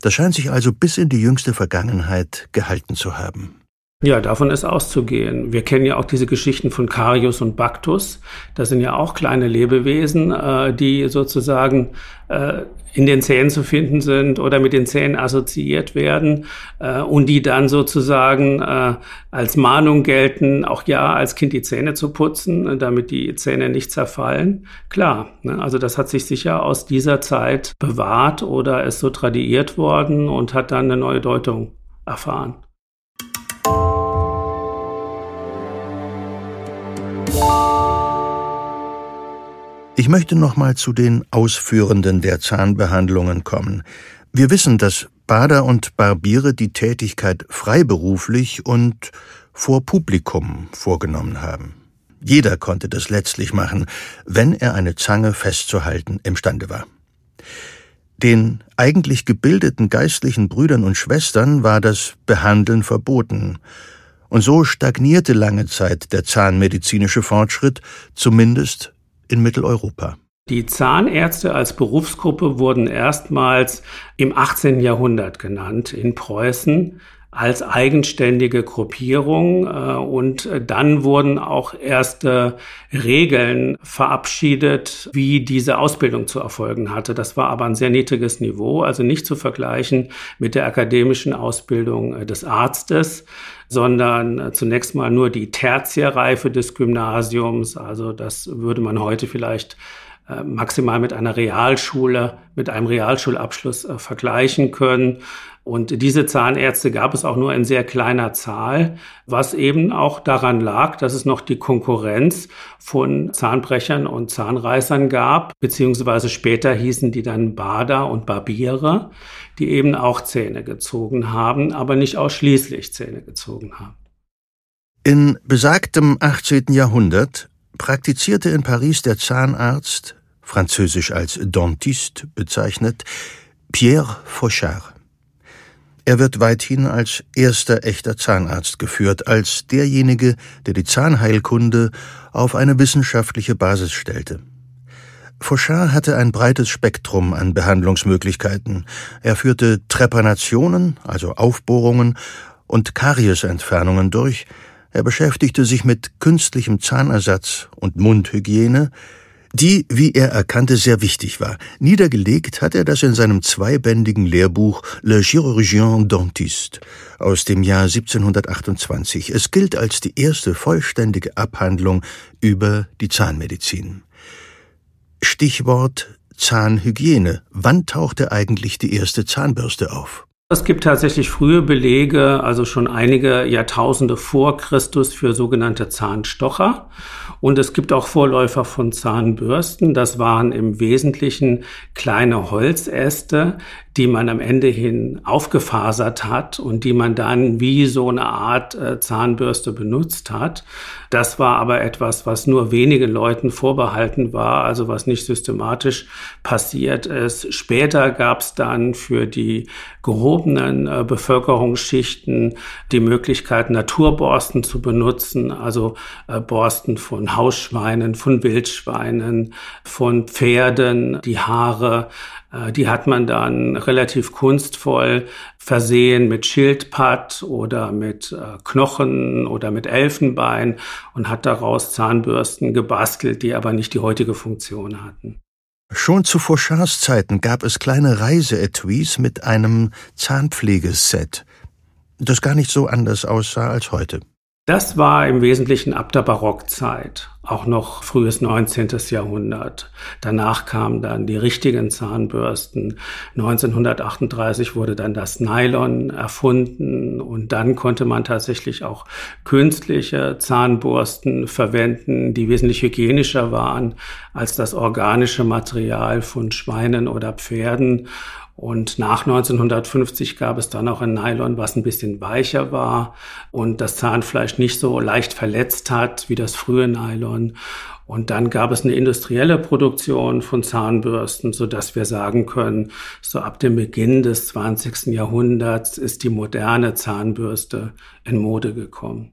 Das scheint sich also bis in die jüngste Vergangenheit gehalten zu haben. Ja, davon ist auszugehen. Wir kennen ja auch diese Geschichten von Carius und Bactus. Das sind ja auch kleine Lebewesen, äh, die sozusagen äh, in den Zähnen zu finden sind oder mit den Zähnen assoziiert werden äh, und die dann sozusagen äh, als Mahnung gelten, auch ja als Kind die Zähne zu putzen, damit die Zähne nicht zerfallen. Klar, ne? also das hat sich sicher aus dieser Zeit bewahrt oder ist so tradiert worden und hat dann eine neue Deutung erfahren. Ich möchte nochmal zu den Ausführenden der Zahnbehandlungen kommen. Wir wissen, dass Bader und Barbiere die Tätigkeit freiberuflich und vor Publikum vorgenommen haben. Jeder konnte das letztlich machen, wenn er eine Zange festzuhalten imstande war. Den eigentlich gebildeten geistlichen Brüdern und Schwestern war das Behandeln verboten, und so stagnierte lange Zeit der zahnmedizinische Fortschritt, zumindest in Mitteleuropa. Die Zahnärzte als Berufsgruppe wurden erstmals im 18. Jahrhundert genannt in Preußen als eigenständige Gruppierung äh, und dann wurden auch erste Regeln verabschiedet, wie diese Ausbildung zu erfolgen hatte. Das war aber ein sehr niedriges Niveau, also nicht zu vergleichen mit der akademischen Ausbildung äh, des Arztes, sondern äh, zunächst mal nur die Tertiärreife des Gymnasiums. Also das würde man heute vielleicht maximal mit einer Realschule, mit einem Realschulabschluss vergleichen können. Und diese Zahnärzte gab es auch nur in sehr kleiner Zahl, was eben auch daran lag, dass es noch die Konkurrenz von Zahnbrechern und Zahnreißern gab, beziehungsweise später hießen die dann Bader und Barbiere, die eben auch Zähne gezogen haben, aber nicht ausschließlich Zähne gezogen haben. In besagtem 18. Jahrhundert praktizierte in Paris der Zahnarzt, französisch als Dentiste bezeichnet, Pierre Fauchard. Er wird weithin als erster echter Zahnarzt geführt, als derjenige, der die Zahnheilkunde auf eine wissenschaftliche Basis stellte. Fauchard hatte ein breites Spektrum an Behandlungsmöglichkeiten. Er führte Trepanationen, also Aufbohrungen, und Kariesentfernungen durch. Er beschäftigte sich mit künstlichem Zahnersatz und Mundhygiene, die, wie er erkannte, sehr wichtig war. Niedergelegt hat er das in seinem zweibändigen Lehrbuch Le Chirurgien Dentiste aus dem Jahr 1728. Es gilt als die erste vollständige Abhandlung über die Zahnmedizin. Stichwort Zahnhygiene. Wann tauchte eigentlich die erste Zahnbürste auf? Es gibt tatsächlich frühe Belege, also schon einige Jahrtausende vor Christus für sogenannte Zahnstocher. Und es gibt auch Vorläufer von Zahnbürsten. Das waren im Wesentlichen kleine Holzäste, die man am Ende hin aufgefasert hat und die man dann wie so eine Art äh, Zahnbürste benutzt hat. Das war aber etwas, was nur wenigen Leuten vorbehalten war, also was nicht systematisch passiert ist. Später gab es dann für die gehobenen äh, Bevölkerungsschichten die Möglichkeit, Naturborsten zu benutzen, also äh, Borsten von Hausschweinen, von Wildschweinen, von Pferden, die Haare äh, die hat man dann relativ kunstvoll versehen mit Schildpatt oder mit äh, Knochen oder mit Elfenbein und hat daraus Zahnbürsten gebastelt, die aber nicht die heutige Funktion hatten. Schon zu Fauchards Zeiten gab es kleine Reiseetuis mit einem Zahnpflegeset, das gar nicht so anders aussah als heute. Das war im Wesentlichen ab der Barockzeit, auch noch frühes 19. Jahrhundert. Danach kamen dann die richtigen Zahnbürsten. 1938 wurde dann das Nylon erfunden und dann konnte man tatsächlich auch künstliche Zahnbürsten verwenden, die wesentlich hygienischer waren als das organische Material von Schweinen oder Pferden. Und nach 1950 gab es dann auch ein Nylon, was ein bisschen weicher war und das Zahnfleisch nicht so leicht verletzt hat wie das frühe Nylon. Und dann gab es eine industrielle Produktion von Zahnbürsten, so dass wir sagen können, so ab dem Beginn des 20. Jahrhunderts ist die moderne Zahnbürste in Mode gekommen.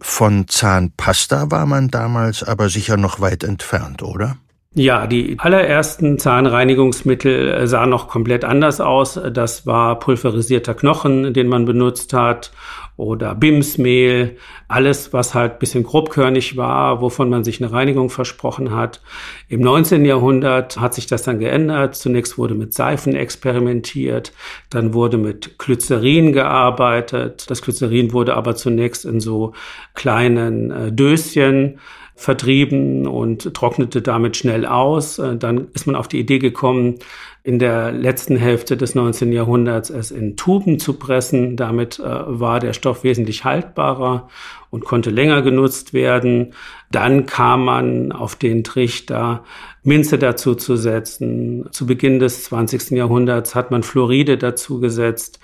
Von Zahnpasta war man damals aber sicher noch weit entfernt, oder? Ja, die allerersten Zahnreinigungsmittel äh, sahen noch komplett anders aus. Das war pulverisierter Knochen, den man benutzt hat, oder Bimsmehl, alles, was halt bisschen grobkörnig war, wovon man sich eine Reinigung versprochen hat. Im 19. Jahrhundert hat sich das dann geändert. Zunächst wurde mit Seifen experimentiert, dann wurde mit Glycerin gearbeitet. Das Glycerin wurde aber zunächst in so kleinen äh, Döschen vertrieben und trocknete damit schnell aus. Äh, dann ist man auf die Idee gekommen, in der letzten Hälfte des 19. Jahrhunderts es in Tuben zu pressen. Damit äh, war der Stoff wesentlich haltbarer und konnte länger genutzt werden. Dann kam man auf den Trichter, Minze dazu zu setzen. Zu Beginn des 20. Jahrhunderts hat man Fluoride dazu gesetzt.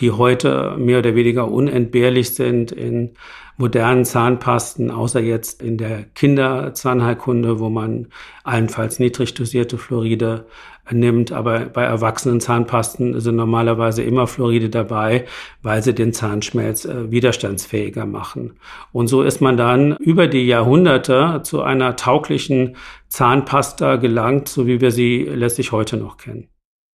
Die heute mehr oder weniger unentbehrlich sind in modernen Zahnpasten, außer jetzt in der Kinderzahnheilkunde, wo man allenfalls niedrig dosierte Fluoride nimmt. Aber bei erwachsenen Zahnpasten sind normalerweise immer Fluoride dabei, weil sie den Zahnschmelz äh, widerstandsfähiger machen. Und so ist man dann über die Jahrhunderte zu einer tauglichen Zahnpasta gelangt, so wie wir sie letztlich heute noch kennen.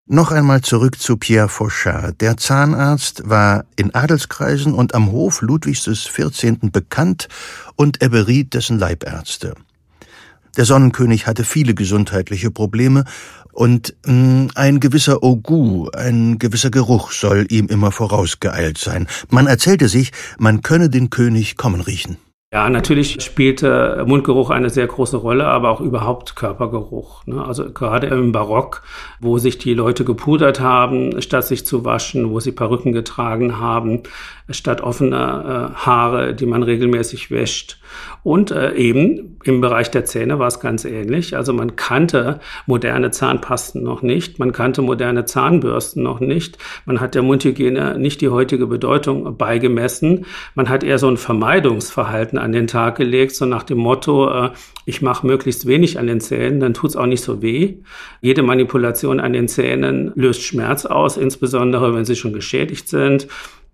Noch einmal zurück zu Pierre Fauchard. Der Zahnarzt war in Adelskreisen und am Hof Ludwigs XIV. bekannt und er beriet dessen Leibärzte. Der Sonnenkönig hatte viele gesundheitliche Probleme und mh, hm, ein gewisser Ogu, ein gewisser Geruch soll ihm immer vorausgeeilt sein. Man erzählte sich, man könne den König kommen riechen. Ja, natürlich spielte Mundgeruch eine sehr große Rolle, aber auch überhaupt Körpergeruch. Ne? Also gerade im Barock, wo sich die Leute gepudert haben, statt sich zu waschen, wo sie Perücken getragen haben, statt offener äh, Haare, die man regelmäßig wäscht. Und äh, eben im Bereich der Zähne war es ganz ähnlich. Also man kannte moderne Zahnpasten noch nicht, man kannte moderne Zahnbürsten noch nicht, man hat der Mundhygiene nicht die heutige Bedeutung beigemessen, man hat eher so ein Vermeidungsverhalten an den Tag gelegt, so nach dem Motto, äh, ich mache möglichst wenig an den Zähnen, dann tut's auch nicht so weh. Jede Manipulation an den Zähnen löst Schmerz aus, insbesondere wenn sie schon geschädigt sind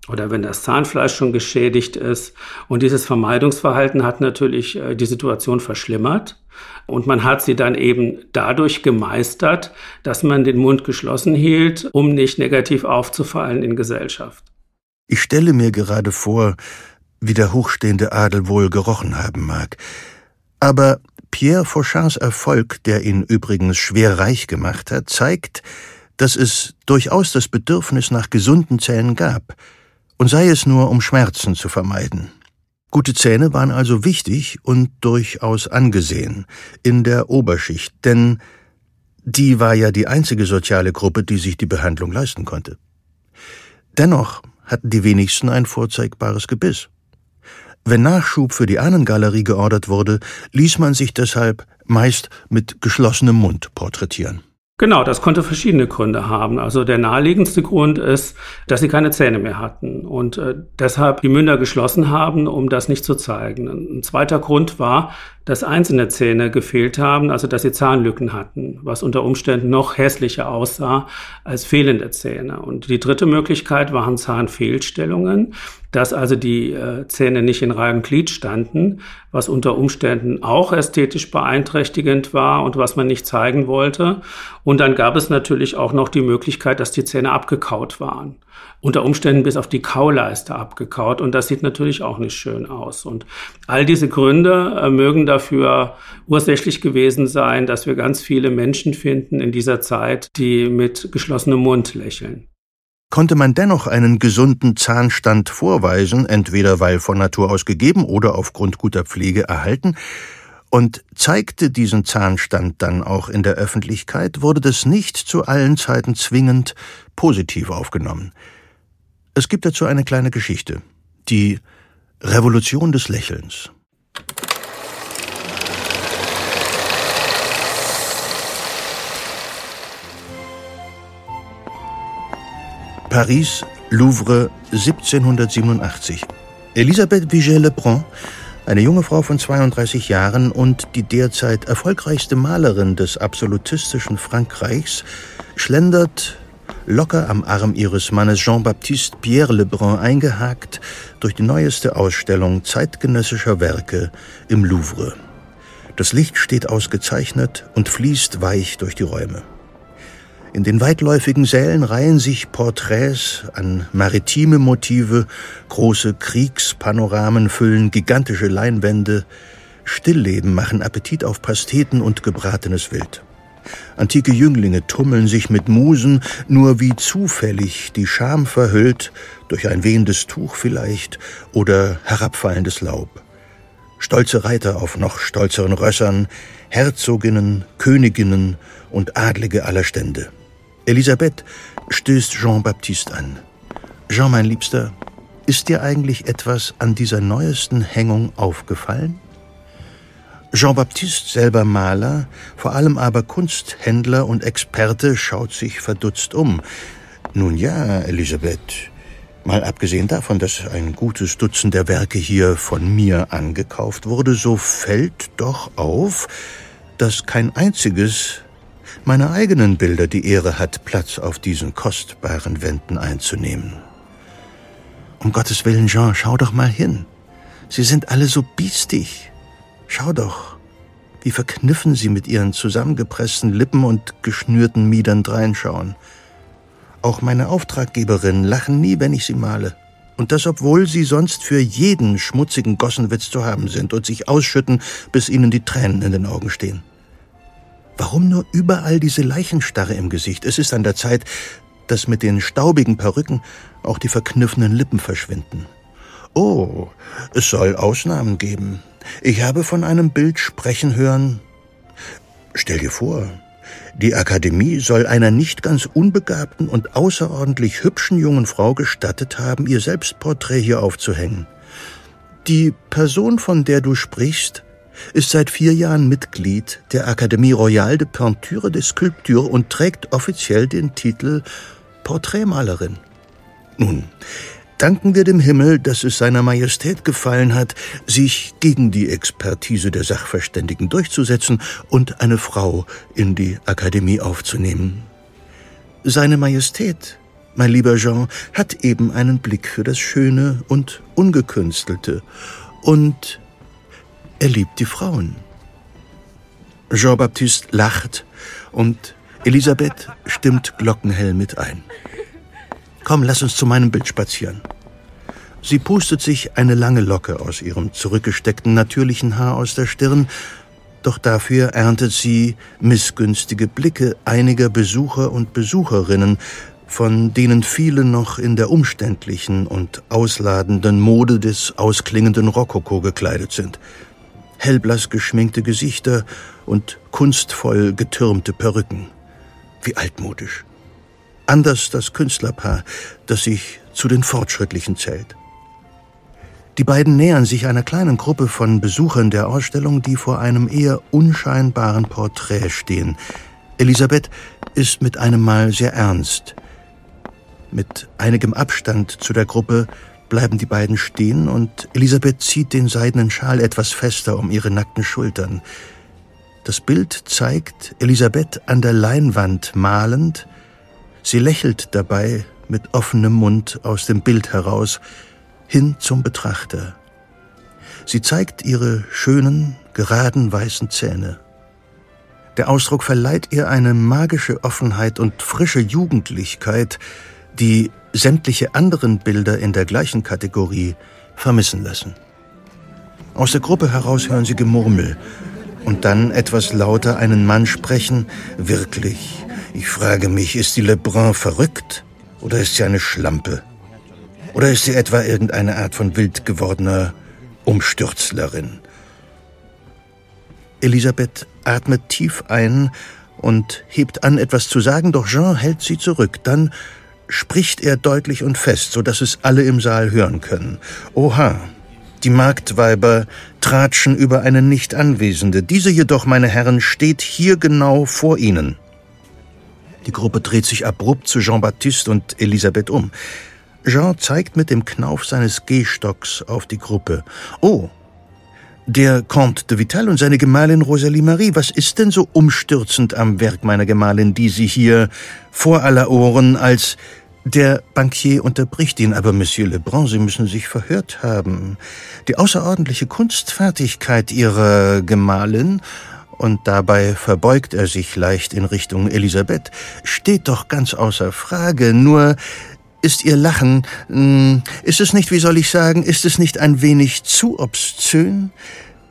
oder wenn das Zahnfleisch schon geschädigt ist. Und dieses Vermeidungsverhalten hat natürlich äh, die Situation verschlimmert. Und man hat sie dann eben dadurch gemeistert, dass man den Mund geschlossen hielt, um nicht negativ aufzufallen in Gesellschaft. Ich stelle mir gerade vor, wie der hochstehende Adel wohl gerochen haben mag. Aber Pierre Fauchards Erfolg, der ihn übrigens schwer reich gemacht hat, zeigt, dass es durchaus das Bedürfnis nach gesunden Zähnen gab, und sei es nur, um Schmerzen zu vermeiden. Gute Zähne waren also wichtig und durchaus angesehen in der Oberschicht, denn die war ja die einzige soziale Gruppe, die sich die Behandlung leisten konnte. Dennoch hatten die wenigsten ein vorzeigbares Gebiss. Wenn Nachschub für die Ahnengalerie geordert wurde, ließ man sich deshalb meist mit geschlossenem Mund porträtieren. Genau, das konnte verschiedene Gründe haben. Also der naheliegendste Grund ist, dass sie keine Zähne mehr hatten und äh, deshalb die Münder geschlossen haben, um das nicht zu zeigen. Ein zweiter Grund war, dass einzelne Zähne gefehlt haben, also dass sie Zahnlücken hatten, was unter Umständen noch hässlicher aussah als fehlende Zähne. Und die dritte Möglichkeit waren Zahnfehlstellungen, dass also die äh, Zähne nicht in Reihe und Glied standen, was unter Umständen auch ästhetisch beeinträchtigend war und was man nicht zeigen wollte. Und dann gab es natürlich auch noch die Möglichkeit, dass die Zähne abgekaut waren unter Umständen bis auf die Kauleiste abgekaut und das sieht natürlich auch nicht schön aus. Und all diese Gründe äh, mögen dafür ursächlich gewesen sein, dass wir ganz viele Menschen finden in dieser Zeit, die mit geschlossenem Mund lächeln. Konnte man dennoch einen gesunden Zahnstand vorweisen, entweder weil von Natur aus gegeben oder aufgrund guter Pflege erhalten, und zeigte diesen Zahnstand dann auch in der Öffentlichkeit, wurde das nicht zu allen Zeiten zwingend positiv aufgenommen. Es gibt dazu eine kleine Geschichte. Die Revolution des Lächelns. Paris, Louvre, 1787. Elisabeth Vigée-Lebrun, eine junge Frau von 32 Jahren und die derzeit erfolgreichste Malerin des absolutistischen Frankreichs, schlendert locker am Arm ihres Mannes Jean-Baptiste Pierre Lebrun eingehakt durch die neueste Ausstellung zeitgenössischer Werke im Louvre. Das Licht steht ausgezeichnet und fließt weich durch die Räume. In den weitläufigen Sälen reihen sich Porträts an maritime Motive, große Kriegspanoramen füllen gigantische Leinwände, Stillleben machen Appetit auf Pasteten und gebratenes Wild. Antike Jünglinge tummeln sich mit Musen, nur wie zufällig die Scham verhüllt, durch ein wehendes Tuch vielleicht oder herabfallendes Laub. Stolze Reiter auf noch stolzeren Rössern, Herzoginnen, Königinnen und Adlige aller Stände. Elisabeth stößt Jean-Baptiste an. Jean, mein Liebster, ist dir eigentlich etwas an dieser neuesten Hängung aufgefallen? Jean-Baptiste, selber Maler, vor allem aber Kunsthändler und Experte, schaut sich verdutzt um. Nun ja, Elisabeth, Mal abgesehen davon, dass ein gutes Dutzend der Werke hier von mir angekauft wurde, so fällt doch auf, dass kein einziges meiner eigenen Bilder die Ehre hat, Platz auf diesen kostbaren Wänden einzunehmen. Um Gottes Willen, Jean, schau doch mal hin. Sie sind alle so biestig. Schau doch, wie verkniffen sie mit ihren zusammengepressten Lippen und geschnürten Miedern dreinschauen. Auch meine Auftraggeberinnen lachen nie, wenn ich sie male. Und das, obwohl sie sonst für jeden schmutzigen Gossenwitz zu haben sind und sich ausschütten, bis ihnen die Tränen in den Augen stehen. Warum nur überall diese Leichenstarre im Gesicht? Es ist an der Zeit, dass mit den staubigen Perücken auch die verkniffenen Lippen verschwinden. Oh, es soll Ausnahmen geben. Ich habe von einem Bild sprechen hören. Stell dir vor, die Akademie soll einer nicht ganz unbegabten und außerordentlich hübschen jungen Frau gestattet haben, ihr Selbstporträt hier aufzuhängen. Die Person, von der du sprichst, ist seit vier Jahren Mitglied der Akademie Royale de Peinture de Sculpture und trägt offiziell den Titel Porträtmalerin. Nun, Danken wir dem Himmel, dass es seiner Majestät gefallen hat, sich gegen die Expertise der Sachverständigen durchzusetzen und eine Frau in die Akademie aufzunehmen. Seine Majestät, mein lieber Jean, hat eben einen Blick für das Schöne und Ungekünstelte und er liebt die Frauen. Jean-Baptiste lacht und Elisabeth stimmt glockenhell mit ein. Komm, lass uns zu meinem Bild spazieren. Sie pustet sich eine lange Locke aus ihrem zurückgesteckten natürlichen Haar aus der Stirn, doch dafür erntet sie missgünstige Blicke einiger Besucher und Besucherinnen, von denen viele noch in der umständlichen und ausladenden Mode des ausklingenden Rokoko gekleidet sind. Hellblass geschminkte Gesichter und kunstvoll getürmte Perücken. Wie altmodisch anders das Künstlerpaar, das sich zu den Fortschrittlichen zählt. Die beiden nähern sich einer kleinen Gruppe von Besuchern der Ausstellung, die vor einem eher unscheinbaren Porträt stehen. Elisabeth ist mit einem Mal sehr ernst. Mit einigem Abstand zu der Gruppe bleiben die beiden stehen und Elisabeth zieht den seidenen Schal etwas fester um ihre nackten Schultern. Das Bild zeigt Elisabeth an der Leinwand malend, Sie lächelt dabei mit offenem Mund aus dem Bild heraus hin zum Betrachter. Sie zeigt ihre schönen, geraden weißen Zähne. Der Ausdruck verleiht ihr eine magische Offenheit und frische Jugendlichkeit, die sämtliche anderen Bilder in der gleichen Kategorie vermissen lassen. Aus der Gruppe heraus hören sie Gemurmel und dann etwas lauter einen Mann sprechen, wirklich, ich frage mich, ist die Lebrun verrückt oder ist sie eine Schlampe? Oder ist sie etwa irgendeine Art von wild gewordener Umstürzlerin? Elisabeth atmet tief ein und hebt an, etwas zu sagen, doch Jean hält sie zurück. Dann spricht er deutlich und fest, so dass es alle im Saal hören können. Oha, die Marktweiber tratschen über eine Nicht-Anwesende. Diese jedoch, meine Herren, steht hier genau vor ihnen. Die Gruppe dreht sich abrupt zu Jean-Baptiste und Elisabeth um. Jean zeigt mit dem Knauf seines Gehstocks auf die Gruppe. Oh, der Comte de Vital und seine Gemahlin Rosalie Marie. Was ist denn so umstürzend am Werk meiner Gemahlin, die Sie hier vor aller Ohren als der Bankier unterbricht ihn, aber Monsieur Lebrun, Sie müssen sich verhört haben. Die außerordentliche Kunstfertigkeit Ihrer Gemahlin und dabei verbeugt er sich leicht in Richtung Elisabeth, steht doch ganz außer Frage, nur ist ihr Lachen, hm, ist es nicht, wie soll ich sagen, ist es nicht ein wenig zu obszön?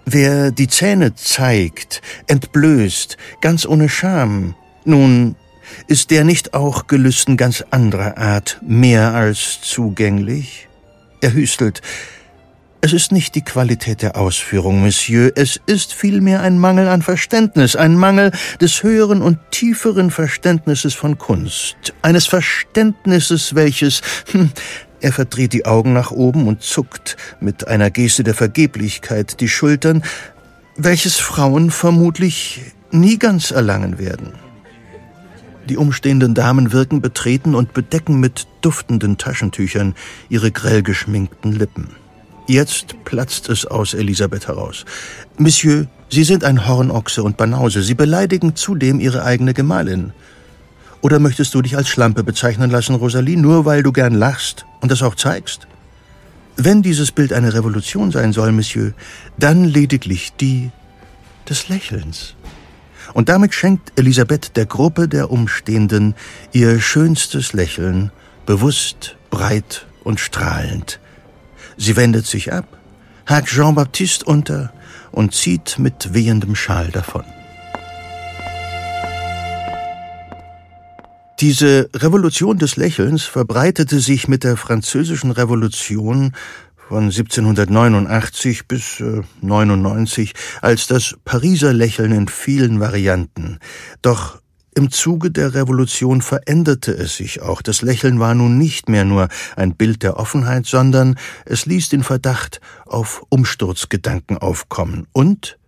Wer die Zähne zeigt, entblößt, ganz ohne Scham, nun, ist der nicht auch Gelüsten ganz anderer Art mehr als zugänglich? Er hüstelt, es ist nicht die Qualität der Ausführung, Monsieur, es ist vielmehr ein Mangel an Verständnis, ein Mangel des höheren und tieferen Verständnisses von Kunst, eines Verständnisses, welches hm, er verdreht die Augen nach oben und zuckt mit einer Geste der Vergeblichkeit die Schultern, welches Frauen vermutlich nie ganz erlangen werden. Die umstehenden Damen wirken betreten und bedecken mit duftenden Taschentüchern ihre grell geschminkten Lippen. Jetzt platzt es aus Elisabeth heraus. Monsieur, Sie sind ein Hornochse und Banause. Sie beleidigen zudem Ihre eigene Gemahlin. Oder möchtest du dich als Schlampe bezeichnen lassen, Rosalie, nur weil du gern lachst und das auch zeigst? Wenn dieses Bild eine Revolution sein soll, Monsieur, dann lediglich die des Lächelns. Und damit schenkt Elisabeth der Gruppe der Umstehenden ihr schönstes Lächeln, bewusst, breit und strahlend. Sie wendet sich ab, hakt Jean-Baptiste unter und zieht mit wehendem Schal davon. Diese Revolution des Lächelns verbreitete sich mit der französischen Revolution von 1789 bis äh, 99 als das Pariser Lächeln in vielen Varianten. Doch im Zuge der Revolution veränderte es sich auch. Das Lächeln war nun nicht mehr nur ein Bild der Offenheit, sondern es ließ den Verdacht auf Umsturzgedanken aufkommen. Und,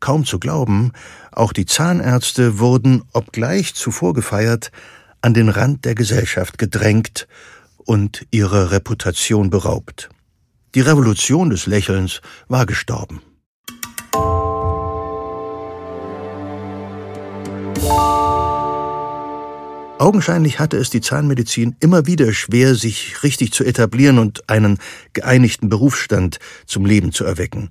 kaum zu glauben, auch die Zahnärzte wurden, obgleich zuvor gefeiert, an den Rand der Gesellschaft gedrängt und ihrer Reputation beraubt. Die Revolution des Lächelns war gestorben. Augenscheinlich hatte es die Zahnmedizin immer wieder schwer, sich richtig zu etablieren und einen geeinigten Berufsstand zum Leben zu erwecken.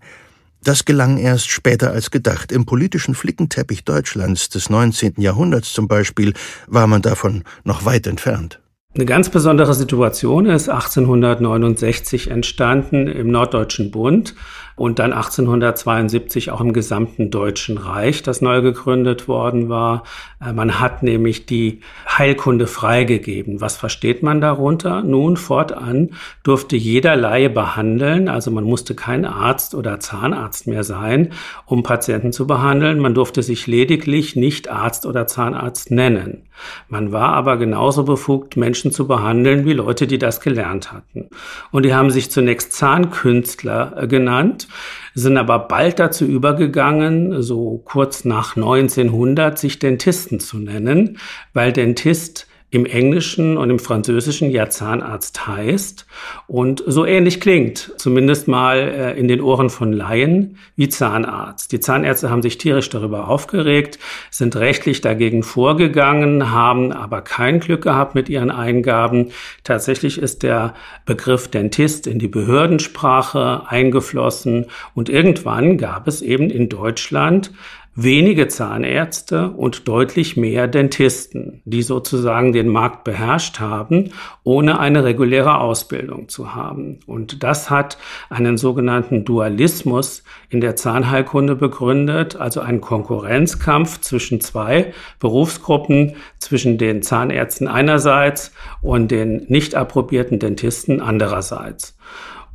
Das gelang erst später als gedacht. Im politischen Flickenteppich Deutschlands des 19. Jahrhunderts zum Beispiel war man davon noch weit entfernt. Eine ganz besondere Situation ist 1869 entstanden im Norddeutschen Bund und dann 1872 auch im gesamten Deutschen Reich, das neu gegründet worden war. Äh, man hat nämlich die Heilkunde freigegeben. Was versteht man darunter? Nun, fortan durfte jeder Laie behandeln, also man musste kein Arzt oder Zahnarzt mehr sein, um Patienten zu behandeln. Man durfte sich lediglich nicht Arzt oder Zahnarzt nennen. Man war aber genauso befugt, Menschen zu behandeln wie Leute, die das gelernt hatten. Und die haben sich zunächst Zahnkünstler äh, genannt sind aber bald dazu übergegangen, so kurz nach 1900, sich Dentisten zu nennen, weil Dentist im Englischen und im Französischen ja Zahnarzt heißt und so ähnlich klingt, zumindest mal äh, in den Ohren von Laien, wie Zahnarzt. Die Zahnärzte haben sich tierisch darüber aufgeregt, sind rechtlich dagegen vorgegangen, haben aber kein Glück gehabt mit ihren Eingaben. Tatsächlich ist der Begriff Dentist in die Behördensprache eingeflossen und irgendwann gab es eben in Deutschland wenige Zahnärzte und deutlich mehr Dentisten, die sozusagen den Markt beherrscht haben, ohne eine reguläre Ausbildung zu haben. Und das hat einen sogenannten Dualismus in der Zahnheilkunde begründet, also einen Konkurrenzkampf zwischen zwei Berufsgruppen, zwischen den Zahnärzten einerseits und den nicht approbierten Dentisten andererseits.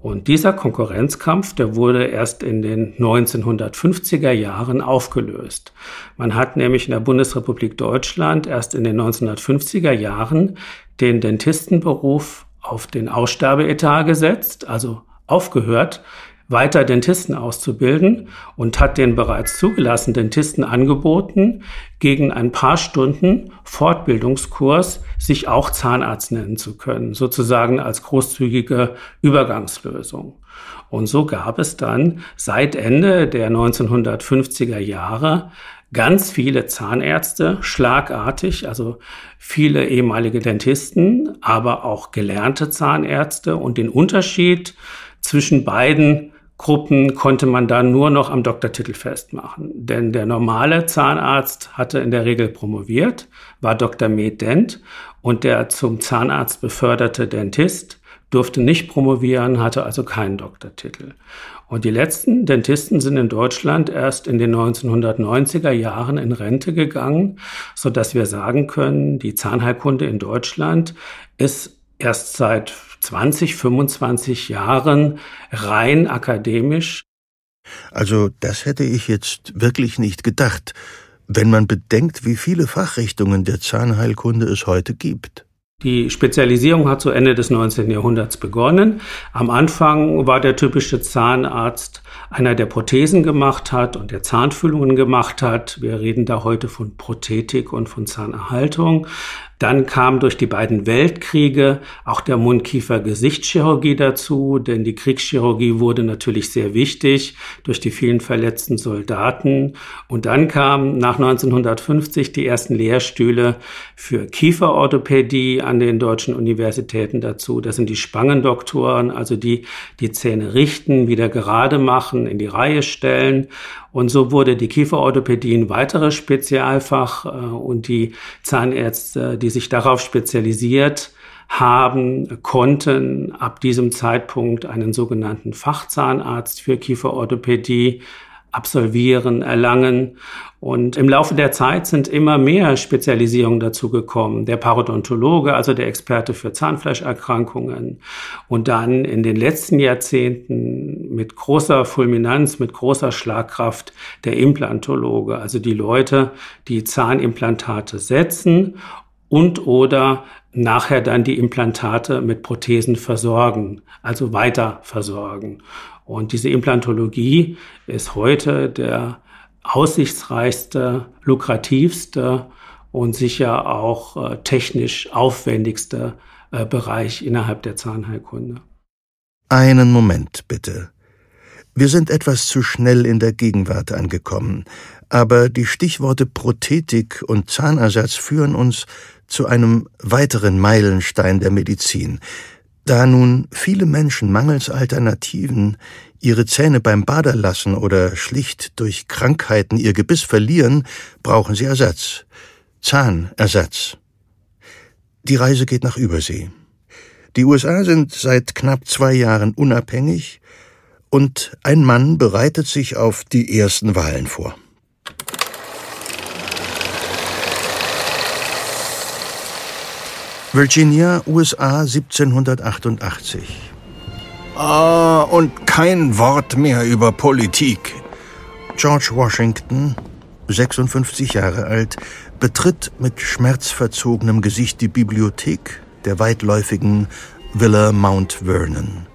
Und dieser Konkurrenzkampf, der wurde erst in den 1950er Jahren aufgelöst. Man hat nämlich in der Bundesrepublik Deutschland erst in den 1950er Jahren den Dentistenberuf auf den Aussterbeetat gesetzt, also aufgehört, weiter Dentisten auszubilden und hat den bereits zugelassenen Dentisten angeboten, gegen ein paar Stunden Fortbildungskurs sich auch Zahnarzt nennen zu können, sozusagen als großzügige Übergangslösung. Und so gab es dann seit Ende der 1950er Jahre ganz viele Zahnärzte, schlagartig, also viele ehemalige Dentisten, aber auch gelernte Zahnärzte und den Unterschied zwischen beiden Gruppen konnte man dann nur noch am Doktortitel festmachen. Denn der normale Zahnarzt hatte in der Regel promoviert, war Dr. Med Dent und der zum Zahnarzt beförderte Dentist durfte nicht promovieren, hatte also keinen Doktortitel. Und die letzten Dentisten sind in Deutschland erst in den 1990er Jahren in Rente gegangen, so dass wir sagen können, die Zahnheilkunde in Deutschland ist erst seit 20, 25 Jahren rein akademisch. Also das hätte ich jetzt wirklich nicht gedacht, wenn man bedenkt, wie viele Fachrichtungen der Zahnheilkunde es heute gibt. Die Spezialisierung hat zu Ende des 19. Jahrhunderts begonnen. Am Anfang war der typische Zahnarzt einer, der Prothesen gemacht hat und der Zahnfüllungen gemacht hat. Wir reden da heute von Prothetik und von Zahnerhaltung. Dann kam durch die beiden Weltkriege auch der Mundkiefer-Gesichtschirurgie dazu, denn die Kriegschirurgie wurde natürlich sehr wichtig durch die vielen verletzten Soldaten. Und dann kamen nach 1950 die ersten Lehrstühle für Kieferorthopädie an den deutschen Universitäten dazu. Das sind die Spangendoktoren, also die die Zähne richten, wieder gerade machen, in die Reihe stellen. Und so wurde die Kieferorthopädie ein weiteres Spezialfach äh, und die Zahnärzte, die sich darauf spezialisiert haben, konnten ab diesem Zeitpunkt einen sogenannten Fachzahnarzt für Kieferorthopädie absolvieren, erlangen. Und im Laufe der Zeit sind immer mehr Spezialisierungen dazu gekommen. Der Parodontologe, also der Experte für Zahnfleischerkrankungen. Und dann in den letzten Jahrzehnten mit großer Fulminanz, mit großer Schlagkraft der Implantologe, also die Leute, die Zahnimplantate setzen und oder nachher dann die Implantate mit Prothesen versorgen, also weiter versorgen. Und diese Implantologie ist heute der aussichtsreichste, lukrativste und sicher auch äh, technisch aufwendigste äh, Bereich innerhalb der Zahnheilkunde. Einen Moment bitte. Wir sind etwas zu schnell in der Gegenwart angekommen, aber die Stichworte Prothetik und Zahnersatz führen uns zu einem weiteren Meilenstein der Medizin, da nun viele Menschen mangels Alternativen ihre Zähne beim Bader lassen oder schlicht durch Krankheiten ihr Gebiss verlieren, brauchen sie Ersatz. Zahnersatz. Die Reise geht nach Übersee. Die USA sind seit knapp zwei Jahren unabhängig und ein Mann bereitet sich auf die ersten Wahlen vor. Virginia, USA 1788. Ah, und kein Wort mehr über Politik. George Washington, 56 Jahre alt, betritt mit schmerzverzogenem Gesicht die Bibliothek der weitläufigen Villa Mount Vernon.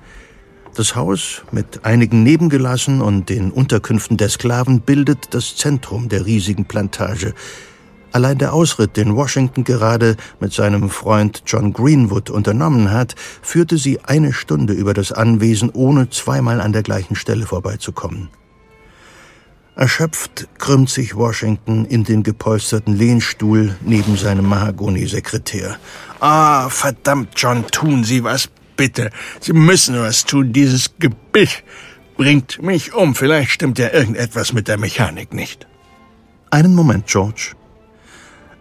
Das Haus mit einigen Nebengelassen und den Unterkünften der Sklaven bildet das Zentrum der riesigen Plantage, Allein der Ausritt, den Washington gerade mit seinem Freund John Greenwood unternommen hat, führte sie eine Stunde über das Anwesen, ohne zweimal an der gleichen Stelle vorbeizukommen. Erschöpft krümmt sich Washington in den gepolsterten Lehnstuhl neben seinem Mahagoni-Sekretär. Ah, verdammt, John, tun Sie was, bitte. Sie müssen was tun. Dieses Gebüsch bringt mich um. Vielleicht stimmt ja irgendetwas mit der Mechanik nicht. Einen Moment, George.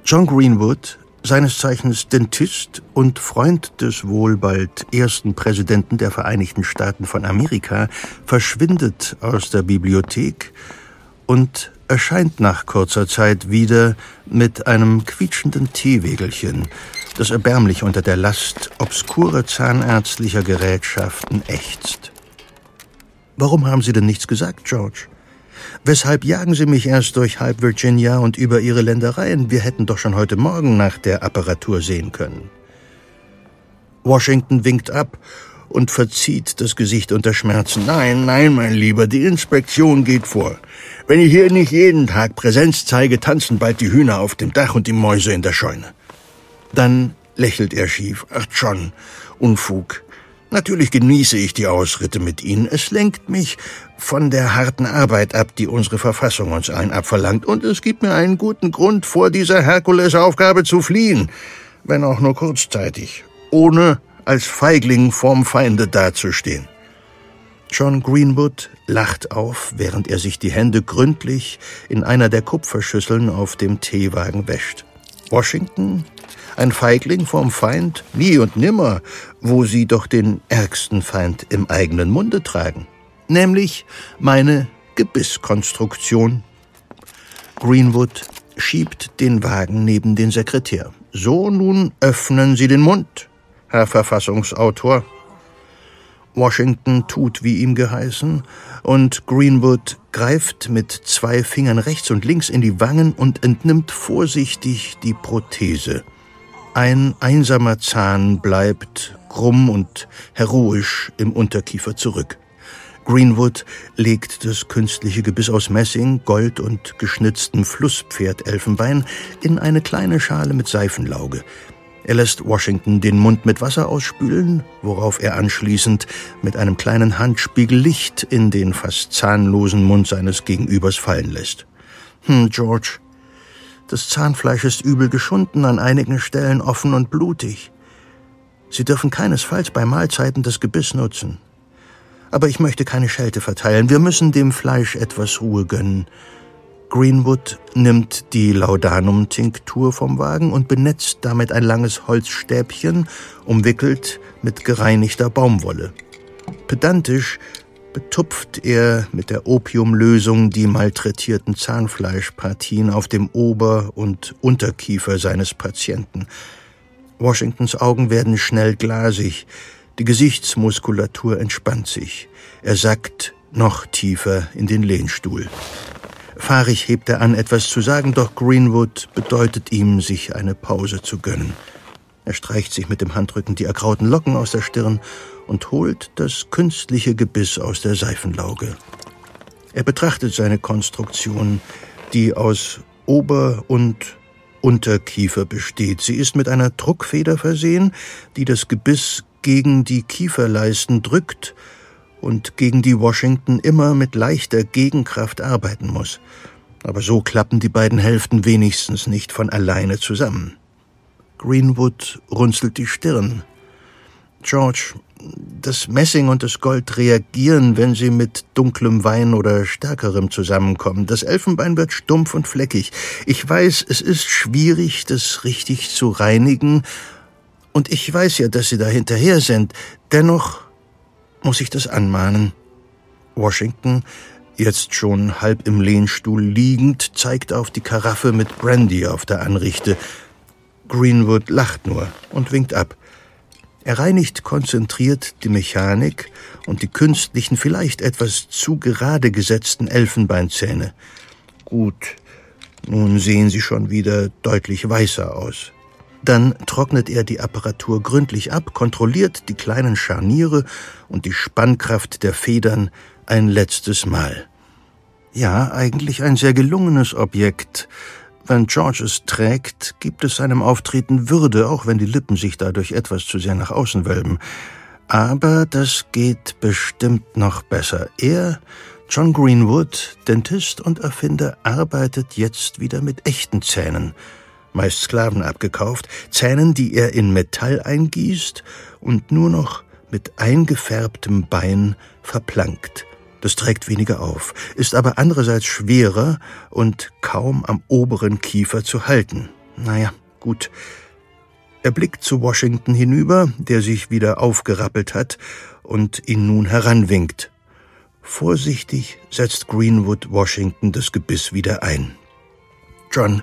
John Greenwood, seines Zeichens Dentist und Freund des wohl bald ersten Präsidenten der Vereinigten Staaten von Amerika, verschwindet aus der Bibliothek und erscheint nach kurzer Zeit wieder mit einem quietschenden Teewegelchen, das erbärmlich unter der Last obskurer zahnärztlicher Gerätschaften ächzt. Warum haben Sie denn nichts gesagt, George? Weshalb jagen Sie mich erst durch halb Virginia und über Ihre Ländereien? Wir hätten doch schon heute Morgen nach der Apparatur sehen können. Washington winkt ab und verzieht das Gesicht unter Schmerzen. Nein, nein, mein Lieber, die Inspektion geht vor. Wenn ich hier nicht jeden Tag Präsenz zeige, tanzen bald die Hühner auf dem Dach und die Mäuse in der Scheune. Dann lächelt er schief. Ach, John, Unfug. Natürlich genieße ich die Ausritte mit Ihnen. Es lenkt mich von der harten Arbeit ab, die unsere Verfassung uns allen abverlangt, und es gibt mir einen guten Grund, vor dieser Herkulesaufgabe zu fliehen, wenn auch nur kurzzeitig, ohne als Feigling vorm Feinde dazustehen. John Greenwood lacht auf, während er sich die Hände gründlich in einer der Kupferschüsseln auf dem Teewagen wäscht. Washington ein Feigling vom Feind? Nie und nimmer, wo sie doch den ärgsten Feind im eigenen Munde tragen. Nämlich meine Gebisskonstruktion. Greenwood schiebt den Wagen neben den Sekretär. So, nun öffnen Sie den Mund, Herr Verfassungsautor. Washington tut, wie ihm geheißen, und Greenwood greift mit zwei Fingern rechts und links in die Wangen und entnimmt vorsichtig die Prothese. Ein einsamer Zahn bleibt krumm und heroisch im Unterkiefer zurück. Greenwood legt das künstliche Gebiss aus Messing, Gold und geschnitztem Flusspferdelfenbein in eine kleine Schale mit Seifenlauge. Er lässt Washington den Mund mit Wasser ausspülen, worauf er anschließend mit einem kleinen Handspiegel Licht in den fast zahnlosen Mund seines Gegenübers fallen lässt. Hm, George, das Zahnfleisch ist übel geschunden, an einigen Stellen offen und blutig. Sie dürfen keinesfalls bei Mahlzeiten das Gebiss nutzen. Aber ich möchte keine Schelte verteilen. Wir müssen dem Fleisch etwas Ruhe gönnen. Greenwood nimmt die Laudanum-Tinktur vom Wagen und benetzt damit ein langes Holzstäbchen, umwickelt mit gereinigter Baumwolle. Pedantisch betupft er mit der Opiumlösung die malträtierten Zahnfleischpartien auf dem Ober- und Unterkiefer seines Patienten. Washingtons Augen werden schnell glasig, die Gesichtsmuskulatur entspannt sich. Er sackt noch tiefer in den Lehnstuhl. Fahrig hebt er an, etwas zu sagen, doch Greenwood bedeutet ihm, sich eine Pause zu gönnen. Er streicht sich mit dem Handrücken die ergrauten Locken aus der Stirn und holt das künstliche Gebiss aus der Seifenlauge. Er betrachtet seine Konstruktion, die aus Ober- und Unterkiefer besteht. Sie ist mit einer Druckfeder versehen, die das Gebiss gegen die Kieferleisten drückt und gegen die Washington immer mit leichter Gegenkraft arbeiten muss. Aber so klappen die beiden Hälften wenigstens nicht von alleine zusammen. Greenwood runzelt die Stirn. George, das Messing und das Gold reagieren, wenn sie mit dunklem Wein oder stärkerem zusammenkommen. Das Elfenbein wird stumpf und fleckig. Ich weiß, es ist schwierig, das richtig zu reinigen, und ich weiß ja, dass Sie da hinterher sind. Dennoch muss ich das anmahnen. Washington, jetzt schon halb im Lehnstuhl liegend, zeigt auf die Karaffe mit Brandy auf der Anrichte. Greenwood lacht nur und winkt ab. Er reinigt konzentriert die Mechanik und die künstlichen, vielleicht etwas zu gerade gesetzten Elfenbeinzähne. Gut, nun sehen sie schon wieder deutlich weißer aus. Dann trocknet er die Apparatur gründlich ab, kontrolliert die kleinen Scharniere und die Spannkraft der Federn ein letztes Mal. Ja, eigentlich ein sehr gelungenes Objekt. Wenn George es trägt, gibt es seinem Auftreten Würde, auch wenn die Lippen sich dadurch etwas zu sehr nach außen wölben. Aber das geht bestimmt noch besser. Er, John Greenwood, Dentist und Erfinder, arbeitet jetzt wieder mit echten Zähnen meist Sklaven abgekauft, Zähnen, die er in Metall eingießt und nur noch mit eingefärbtem Bein verplankt. Das trägt weniger auf, ist aber andererseits schwerer und kaum am oberen Kiefer zu halten. Naja, gut. Er blickt zu Washington hinüber, der sich wieder aufgerappelt hat und ihn nun heranwinkt. Vorsichtig setzt Greenwood Washington das Gebiss wieder ein. John,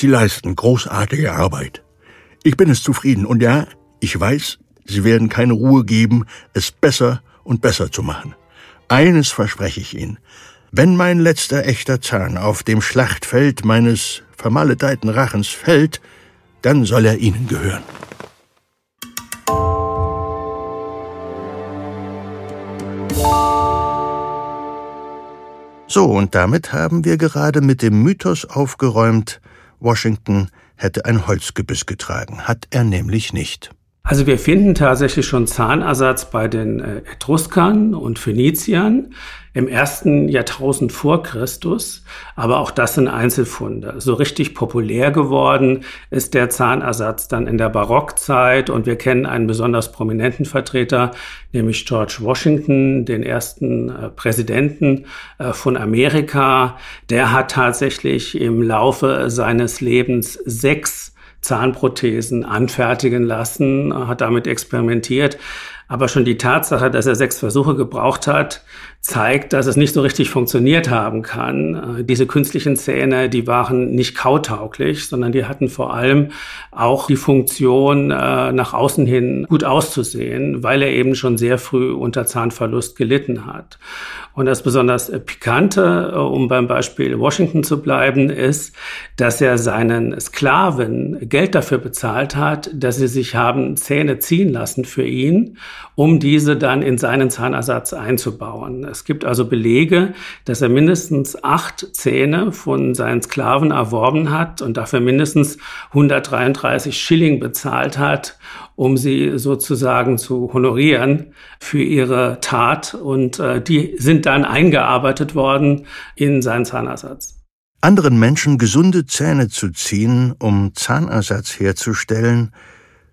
Sie leisten großartige Arbeit. Ich bin es zufrieden und ja, ich weiß, Sie werden keine Ruhe geben, es besser und besser zu machen. Eines verspreche ich Ihnen. Wenn mein letzter echter Zahn auf dem Schlachtfeld meines vermaledeiten Rachens fällt, dann soll er Ihnen gehören. So, und damit haben wir gerade mit dem Mythos aufgeräumt, Washington hätte ein Holzgebiss getragen, hat er nämlich nicht. Also wir finden tatsächlich schon Zahnersatz bei den äh, Etruskern und Phöniziern im ersten Jahrtausend vor Christus, aber auch das sind Einzelfunde. So richtig populär geworden ist der Zahnersatz dann in der Barockzeit und wir kennen einen besonders prominenten Vertreter, nämlich George Washington, den ersten äh, Präsidenten äh, von Amerika. Der hat tatsächlich im Laufe seines Lebens sechs Zahnprothesen anfertigen lassen, hat damit experimentiert. Aber schon die Tatsache, dass er sechs Versuche gebraucht hat, zeigt, dass es nicht so richtig funktioniert haben kann. Äh, diese künstlichen Zähne, die waren nicht kautauglich, sondern die hatten vor allem auch die Funktion, äh, nach außen hin gut auszusehen, weil er eben schon sehr früh unter Zahnverlust gelitten hat. Und das besonders Pikante, äh, um beim Beispiel Washington zu bleiben, ist, dass er seinen Sklaven Geld dafür bezahlt hat, dass sie sich haben Zähne ziehen lassen für ihn, um diese dann in seinen Zahnersatz einzubauen. Es gibt also Belege, dass er mindestens acht Zähne von seinen Sklaven erworben hat und dafür mindestens 133 Schilling bezahlt hat, um sie sozusagen zu honorieren für ihre Tat. Und äh, die sind dann eingearbeitet worden in seinen Zahnersatz. Anderen Menschen gesunde Zähne zu ziehen, um Zahnersatz herzustellen,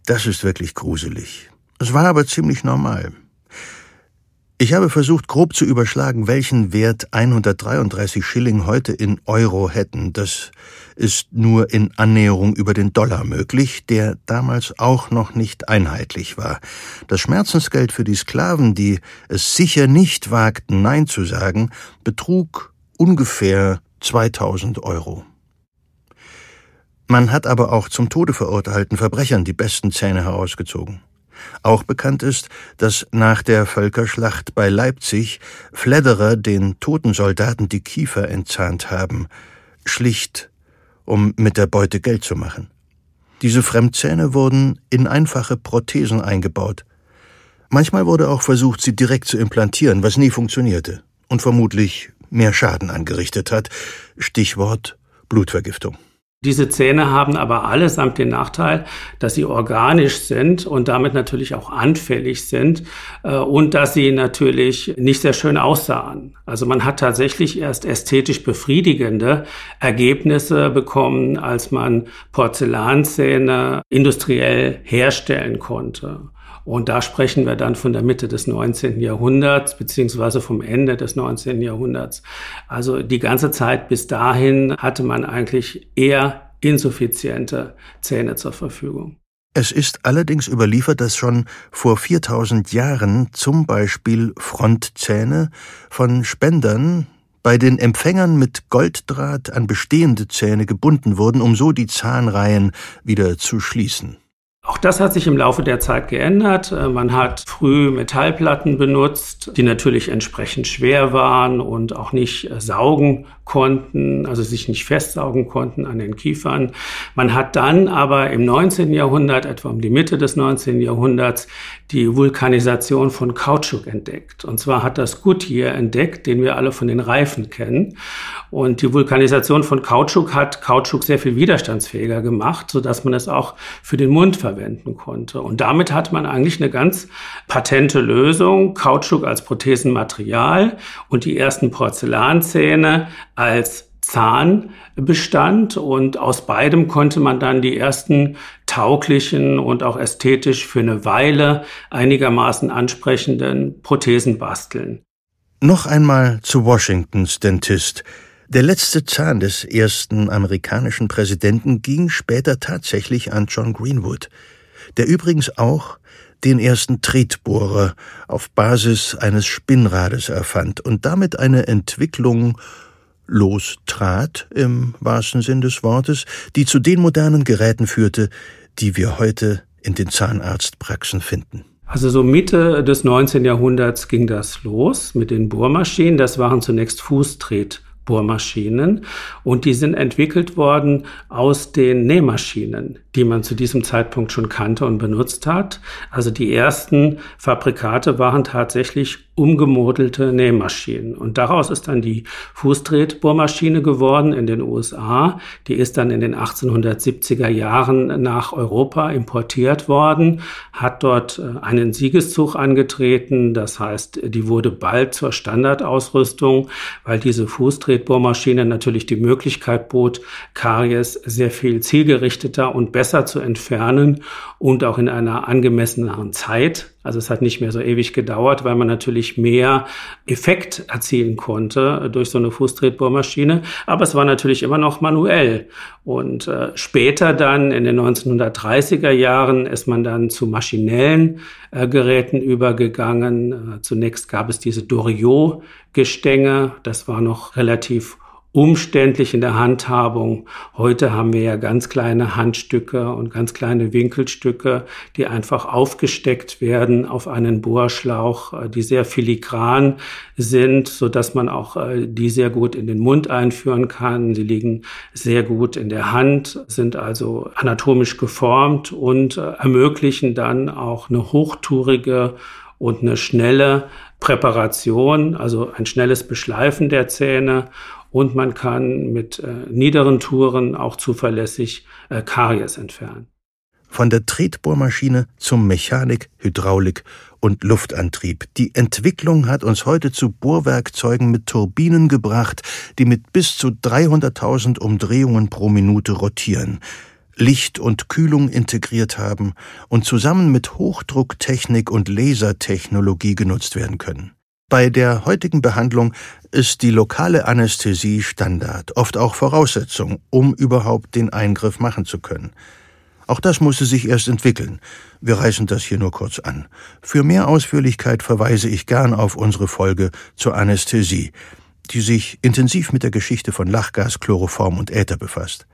das ist wirklich gruselig. Es war aber ziemlich normal. Ich habe versucht, grob zu überschlagen, welchen Wert 133 Schilling heute in Euro hätten. Das ist nur in Annäherung über den Dollar möglich, der damals auch noch nicht einheitlich war. Das Schmerzensgeld für die Sklaven, die es sicher nicht wagten, Nein zu sagen, betrug ungefähr 2000 Euro. Man hat aber auch zum Tode verurteilten Verbrechern die besten Zähne herausgezogen. Auch bekannt ist, dass nach der Völkerschlacht bei Leipzig Flederer den toten Soldaten die Kiefer entzahnt haben, schlicht um mit der Beute Geld zu machen. Diese Fremdzähne wurden in einfache Prothesen eingebaut. Manchmal wurde auch versucht, sie direkt zu implantieren, was nie funktionierte und vermutlich mehr Schaden angerichtet hat. Stichwort Blutvergiftung. Diese Zähne haben aber allesamt den Nachteil, dass sie organisch sind und damit natürlich auch anfällig sind äh, und dass sie natürlich nicht sehr schön aussahen. Also man hat tatsächlich erst ästhetisch befriedigende Ergebnisse bekommen, als man Porzellanzähne industriell herstellen konnte. Und da sprechen wir dann von der Mitte des 19. Jahrhunderts beziehungsweise vom Ende des 19. Jahrhunderts. Also die ganze Zeit bis dahin hatte man eigentlich eher insuffiziente Zähne zur Verfügung. Es ist allerdings überliefert, dass schon vor 4000 Jahren zum Beispiel Frontzähne von Spendern bei den Empfängern mit Golddraht an bestehende Zähne gebunden wurden, um so die Zahnreihen wieder zu schließen. Auch das hat sich im Laufe der Zeit geändert. Äh, man hat früh Metallplatten benutzt, die natürlich entsprechend schwer waren und auch nicht äh, saugen konnten, also sich nicht festsaugen konnten an den Kiefern. Man hat dann aber im 19. Jahrhundert, etwa um die Mitte des 19. Jahrhunderts, die Vulkanisation von Kautschuk entdeckt. Und zwar hat das Goodyear entdeckt, den wir alle von den Reifen kennen. Und die Vulkanisation von Kautschuk hat Kautschuk sehr viel widerstandsfähiger gemacht, sodass man es auch für den Mund verwenden konnte. Und damit hat man eigentlich eine ganz patente Lösung. Kautschuk als Prothesenmaterial und die ersten Porzellanzähne als Zahnbestand und aus beidem konnte man dann die ersten tauglichen und auch ästhetisch für eine Weile einigermaßen ansprechenden Prothesen basteln. Noch einmal zu Washingtons Dentist. Der letzte Zahn des ersten amerikanischen Präsidenten ging später tatsächlich an John Greenwood, der übrigens auch den ersten Tretbohrer auf Basis eines Spinnrades erfand und damit eine Entwicklung lostrat, im wahrsten Sinn des Wortes, die zu den modernen Geräten führte, die wir heute in den Zahnarztpraxen finden. Also so Mitte des 19. Jahrhunderts ging das los mit den Bohrmaschinen. Das waren zunächst Fußtret Bohrmaschinen und die sind entwickelt worden aus den Nähmaschinen, die man zu diesem Zeitpunkt schon kannte und benutzt hat. Also die ersten Fabrikate waren tatsächlich umgemodelte Nähmaschinen. Und daraus ist dann die Fußtretbohrmaschine geworden in den USA. Die ist dann in den 1870er Jahren nach Europa importiert worden, hat dort äh, einen Siegeszug angetreten. Das heißt, die wurde bald zur Standardausrüstung, weil diese Fußtretbohrmaschine natürlich die Möglichkeit bot, Karies sehr viel zielgerichteter und besser zu entfernen und auch in einer angemesseneren Zeit Also es hat nicht mehr so ewig gedauert, weil man natürlich mehr Effekt erzielen konnte durch so eine Fußtretbohrmaschine. Aber es war natürlich immer noch manuell. Und äh, später dann in den 1930er Jahren ist man dann zu maschinellen äh, Geräten übergegangen. Äh, zunächst gab es diese Doriot-Gestänge. Das war noch relativ umständlich in der Handhabung. Heute haben wir ja ganz kleine Handstücke und ganz kleine Winkelstücke, die einfach aufgesteckt werden auf einen Bohrschlauch, äh, die sehr filigran sind, so dass man auch äh, die sehr gut in den Mund einführen kann. Sie liegen sehr gut in der Hand, sind also anatomisch geformt und äh, ermöglichen dann auch eine hochtourige und eine schnelle Präparation, also ein schnelles Beschleifen der Zähne und man kann mit äh, niederen Touren auch zuverlässig äh, Karies entfernen. Von der Tretbohrmaschine zum Mechanik, Hydraulik und Luftantrieb. Die Entwicklung hat uns heute zu Bohrwerkzeugen mit Turbinen gebracht, die mit bis zu 300.000 Umdrehungen pro Minute rotieren. Licht und Kühlung integriert haben und zusammen mit Hochdrucktechnik und Lasertechnologie genutzt werden können. Bei der heutigen Behandlung ist die lokale Anästhesie Standard, oft auch Voraussetzung, um überhaupt den Eingriff machen zu können. Auch das musste sich erst entwickeln. Wir reißen das hier nur kurz an. Für mehr Ausführlichkeit verweise ich gern auf unsere Folge zur Anästhesie, die sich intensiv mit der Geschichte von Lachgas, Chloroform und Äther befasst.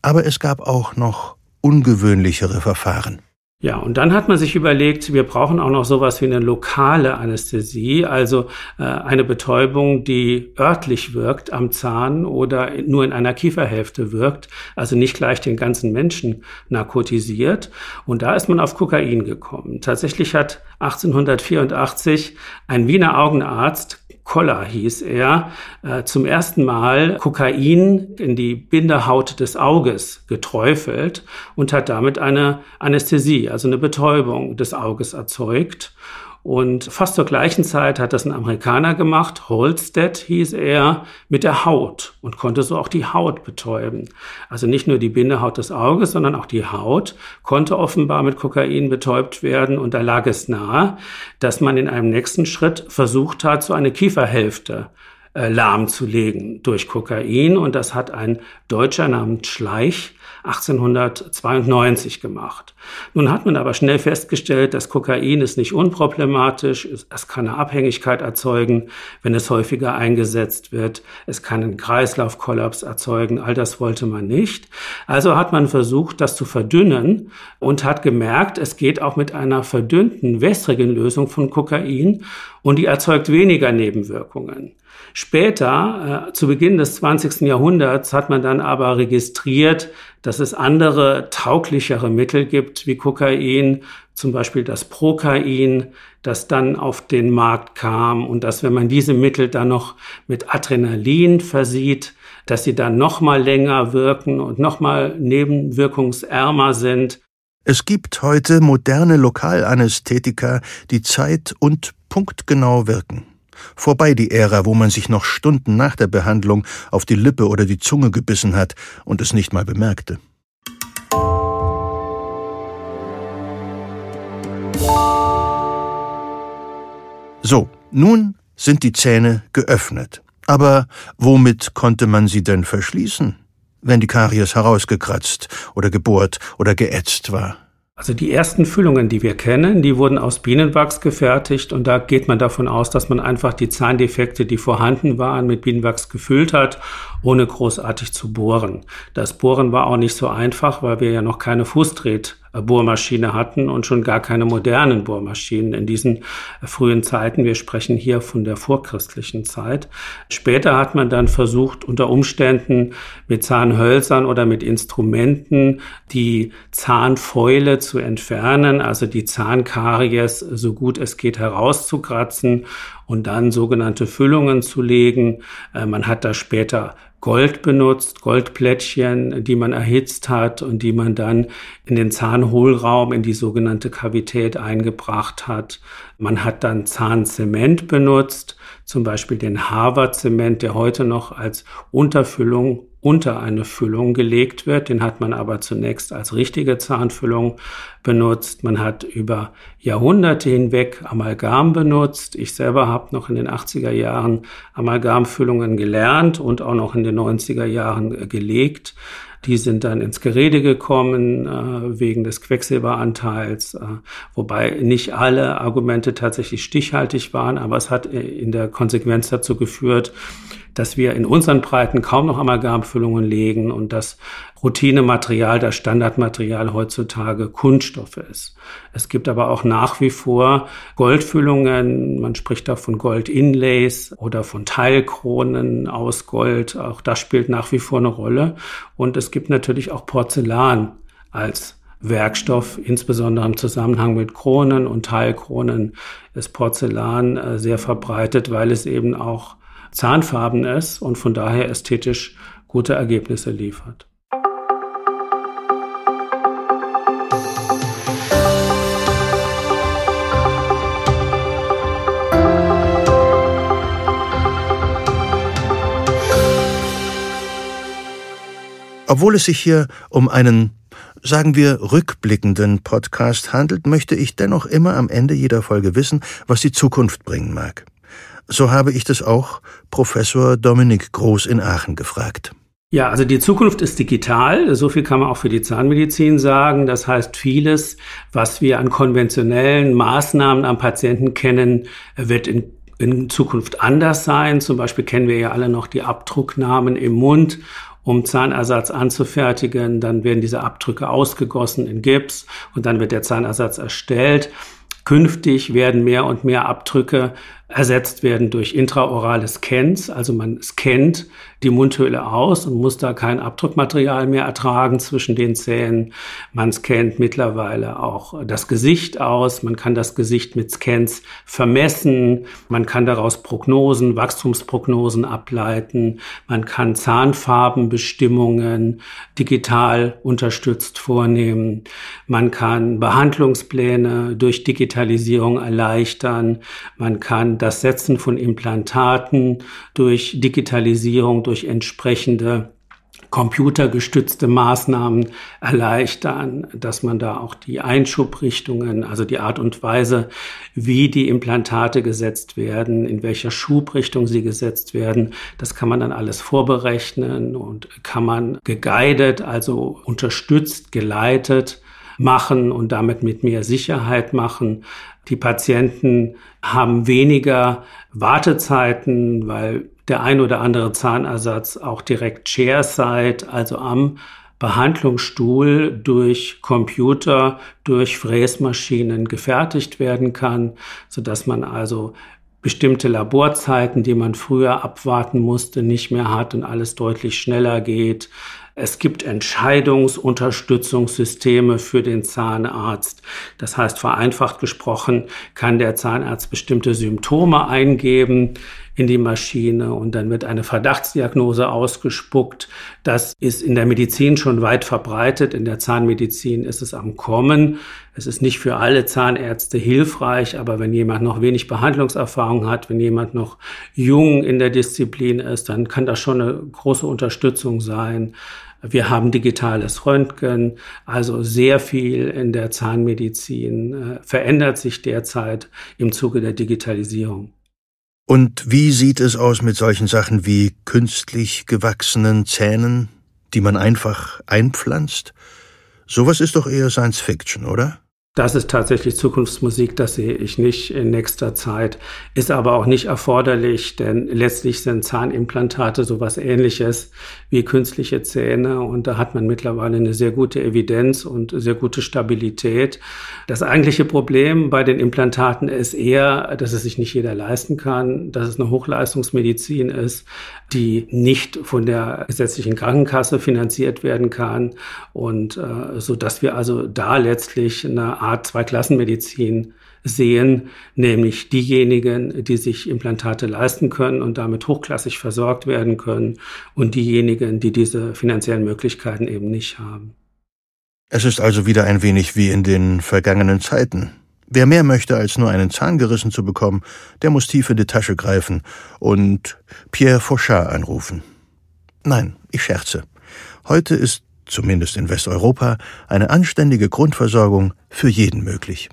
Aber es gab auch noch ungewöhnlichere Verfahren. Ja, und dann hat man sich überlegt, wir brauchen auch noch sowas wie eine lokale Anästhesie, also äh, eine Betäubung, die örtlich wirkt am Zahn oder nur in einer Kieferhälfte wirkt, also nicht gleich den ganzen Menschen narkotisiert. Und da ist man auf Kokain gekommen. Tatsächlich hat 1884 ein Wiener Augenarzt Koller hieß er, äh, zum ersten Mal Kokain in die Bindehaut des Auges geträufelt und hat damit eine Anästhesie, also eine Betäubung des Auges erzeugt. Und fast zur gleichen Zeit hat das ein Amerikaner gemacht, Holstead hieß er, mit der Haut und konnte so auch die Haut betäuben. Also nicht nur die Bindehaut des Auges, sondern auch die Haut konnte offenbar mit Kokain betäubt werden. Und da lag es nahe, dass man in einem nächsten Schritt versucht hat, so eine Kieferhälfte äh, lahmzulegen durch Kokain. Und das hat ein Deutscher namens Schleich 1892 gemacht. Nun hat man aber schnell festgestellt, dass Kokain ist nicht unproblematisch, es kann eine Abhängigkeit erzeugen, wenn es häufiger eingesetzt wird, es kann einen Kreislaufkollaps erzeugen, all das wollte man nicht. Also hat man versucht, das zu verdünnen und hat gemerkt, es geht auch mit einer verdünnten, wässrigen Lösung von Kokain und die erzeugt weniger Nebenwirkungen. Später, äh, zu Beginn des 20. Jahrhunderts, hat man dann aber registriert, dass es andere tauglichere Mittel gibt wie Kokain, zum Beispiel das Prokain, das dann auf den Markt kam und dass, wenn man diese Mittel dann noch mit Adrenalin versieht, dass sie dann noch mal länger wirken und noch mal nebenwirkungsärmer sind. Es gibt heute moderne Lokalanästhetika, die zeit- und punktgenau wirken. Vorbei die Ära, wo man sich noch Stunden nach der Behandlung auf die Lippe oder die Zunge gebissen hat und es nicht mal bemerkte. So, nun sind die Zähne geöffnet. Aber womit konnte man sie denn verschließen, wenn die Karies herausgekratzt oder gebohrt oder geätzt war? Also die ersten Füllungen, die wir kennen, die wurden aus Bienenwachs gefertigt und da geht man davon aus, dass man einfach die Zahndefekte, die vorhanden waren, mit Bienenwachs gefüllt hat, ohne großartig zu bohren. Das Bohren war auch nicht so einfach, weil wir ja noch keine Fußdreht Bohrmaschine hatten und schon gar keine modernen Bohrmaschinen in diesen frühen Zeiten. Wir sprechen hier von der vorchristlichen Zeit. Später hat man dann versucht, unter Umständen mit Zahnhölzern oder mit Instrumenten die Zahnfäule zu entfernen, also die Zahnkaries so gut es geht herauszukratzen und dann sogenannte Füllungen zu legen. Äh, man hat da später Gold benutzt, Goldplättchen, die man erhitzt hat und die man dann in den Zahnhohlraum, in die sogenannte Kavität eingebracht hat. Man hat dann Zahnzement benutzt, zum Beispiel den Harvard-Zement, der heute noch als Unterfüllung unter eine Füllung gelegt wird. Den hat man aber zunächst als richtige Zahnfüllung benutzt. Man hat über Jahrhunderte hinweg Amalgam benutzt. Ich selber habe noch in den 80er Jahren Amalgamfüllungen gelernt und auch noch in den 90er Jahren gelegt. Die sind dann ins Gerede gekommen äh, wegen des Quecksilberanteils, äh, wobei nicht alle Argumente tatsächlich stichhaltig waren, aber es hat in der Konsequenz dazu geführt, dass wir in unseren Breiten kaum noch Amalgamfüllungen legen und das Routinematerial, das Standardmaterial heutzutage Kunststoffe ist. Es gibt aber auch nach wie vor Goldfüllungen, man spricht da von Gold-Inlays oder von Teilkronen aus Gold, auch das spielt nach wie vor eine Rolle. Und es gibt natürlich auch Porzellan als Werkstoff, insbesondere im Zusammenhang mit Kronen und Teilkronen ist Porzellan äh, sehr verbreitet, weil es eben auch zahnfarben ist und von daher ästhetisch gute Ergebnisse liefert. Obwohl es sich hier um einen, sagen wir, rückblickenden Podcast handelt, möchte ich dennoch immer am Ende jeder Folge wissen, was die Zukunft bringen mag. So habe ich das auch Professor Dominik Groß in Aachen gefragt. Ja, also die Zukunft ist digital. So viel kann man auch für die Zahnmedizin sagen. Das heißt, vieles, was wir an konventionellen Maßnahmen am Patienten kennen, wird in, in Zukunft anders sein. Zum Beispiel kennen wir ja alle noch die Abdrucknamen im Mund um Zahnersatz anzufertigen. Dann werden diese Abdrücke ausgegossen in Gips und dann wird der Zahnersatz erstellt. Künftig werden mehr und mehr Abdrücke ersetzt werden durch intraorale Scans. Also man scannt die Mundhöhle aus und muss da kein Abdruckmaterial mehr ertragen zwischen den Zähnen. Man scannt mittlerweile auch das Gesicht aus. Man kann das Gesicht mit Scans vermessen. Man kann daraus Prognosen, Wachstumsprognosen ableiten. Man kann Zahnfarbenbestimmungen digital unterstützt vornehmen. Man kann Behandlungspläne durch Digitalisierung erleichtern. Man kann das Setzen von Implantaten durch Digitalisierung, durch entsprechende computergestützte Maßnahmen erleichtern, dass man da auch die Einschubrichtungen, also die Art und Weise, wie die Implantate gesetzt werden, in welcher Schubrichtung sie gesetzt werden, das kann man dann alles vorberechnen und kann man geguidet, also unterstützt, geleitet machen und damit mit mehr Sicherheit machen. Die Patienten haben weniger Wartezeiten, weil der ein oder andere Zahnersatz auch direkt Chairside, also am Behandlungsstuhl durch Computer, durch Fräsmaschinen gefertigt werden kann, so dass man also bestimmte Laborzeiten, die man früher abwarten musste, nicht mehr hat und alles deutlich schneller geht. Es gibt Entscheidungsunterstützungssysteme für den Zahnarzt. Das heißt, vereinfacht gesprochen kann der Zahnarzt bestimmte Symptome eingeben in die Maschine und dann wird eine Verdachtsdiagnose ausgespuckt. Das ist in der Medizin schon weit verbreitet. In der Zahnmedizin ist es am Kommen. Es ist nicht für alle Zahnärzte hilfreich, aber wenn jemand noch wenig Behandlungserfahrung hat, wenn jemand noch jung in der Disziplin ist, dann kann das schon eine große Unterstützung sein. Wir haben digitales Röntgen, also sehr viel in der Zahnmedizin äh, verändert sich derzeit im Zuge der Digitalisierung. Und wie sieht es aus mit solchen Sachen wie künstlich gewachsenen Zähnen, die man einfach einpflanzt? Sowas ist doch eher Science Fiction, oder? Das ist tatsächlich Zukunftsmusik, das sehe ich nicht in nächster Zeit, ist aber auch nicht erforderlich, denn letztlich sind Zahnimplantate sowas ähnliches wie künstliche Zähne und da hat man mittlerweile eine sehr gute Evidenz und sehr gute Stabilität. Das eigentliche Problem bei den Implantaten ist eher, dass es sich nicht jeder leisten kann, dass es eine Hochleistungsmedizin ist, die nicht von der gesetzlichen Krankenkasse finanziert werden kann und äh, so dass wir also da letztlich eine Art Zweiklassenmedizin sehen, nämlich diejenigen, die sich Implantate leisten können und damit hochklassig versorgt werden können und diejenigen, die diese finanziellen Möglichkeiten eben nicht haben. Es ist also wieder ein wenig wie in den vergangenen Zeiten. Wer mehr möchte, als nur einen Zahn gerissen zu bekommen, der muss tief in die Tasche greifen und Pierre Fauchard anrufen. Nein, ich scherze. Heute ist, zumindest in Westeuropa, eine anständige Grundversorgung für jeden möglich.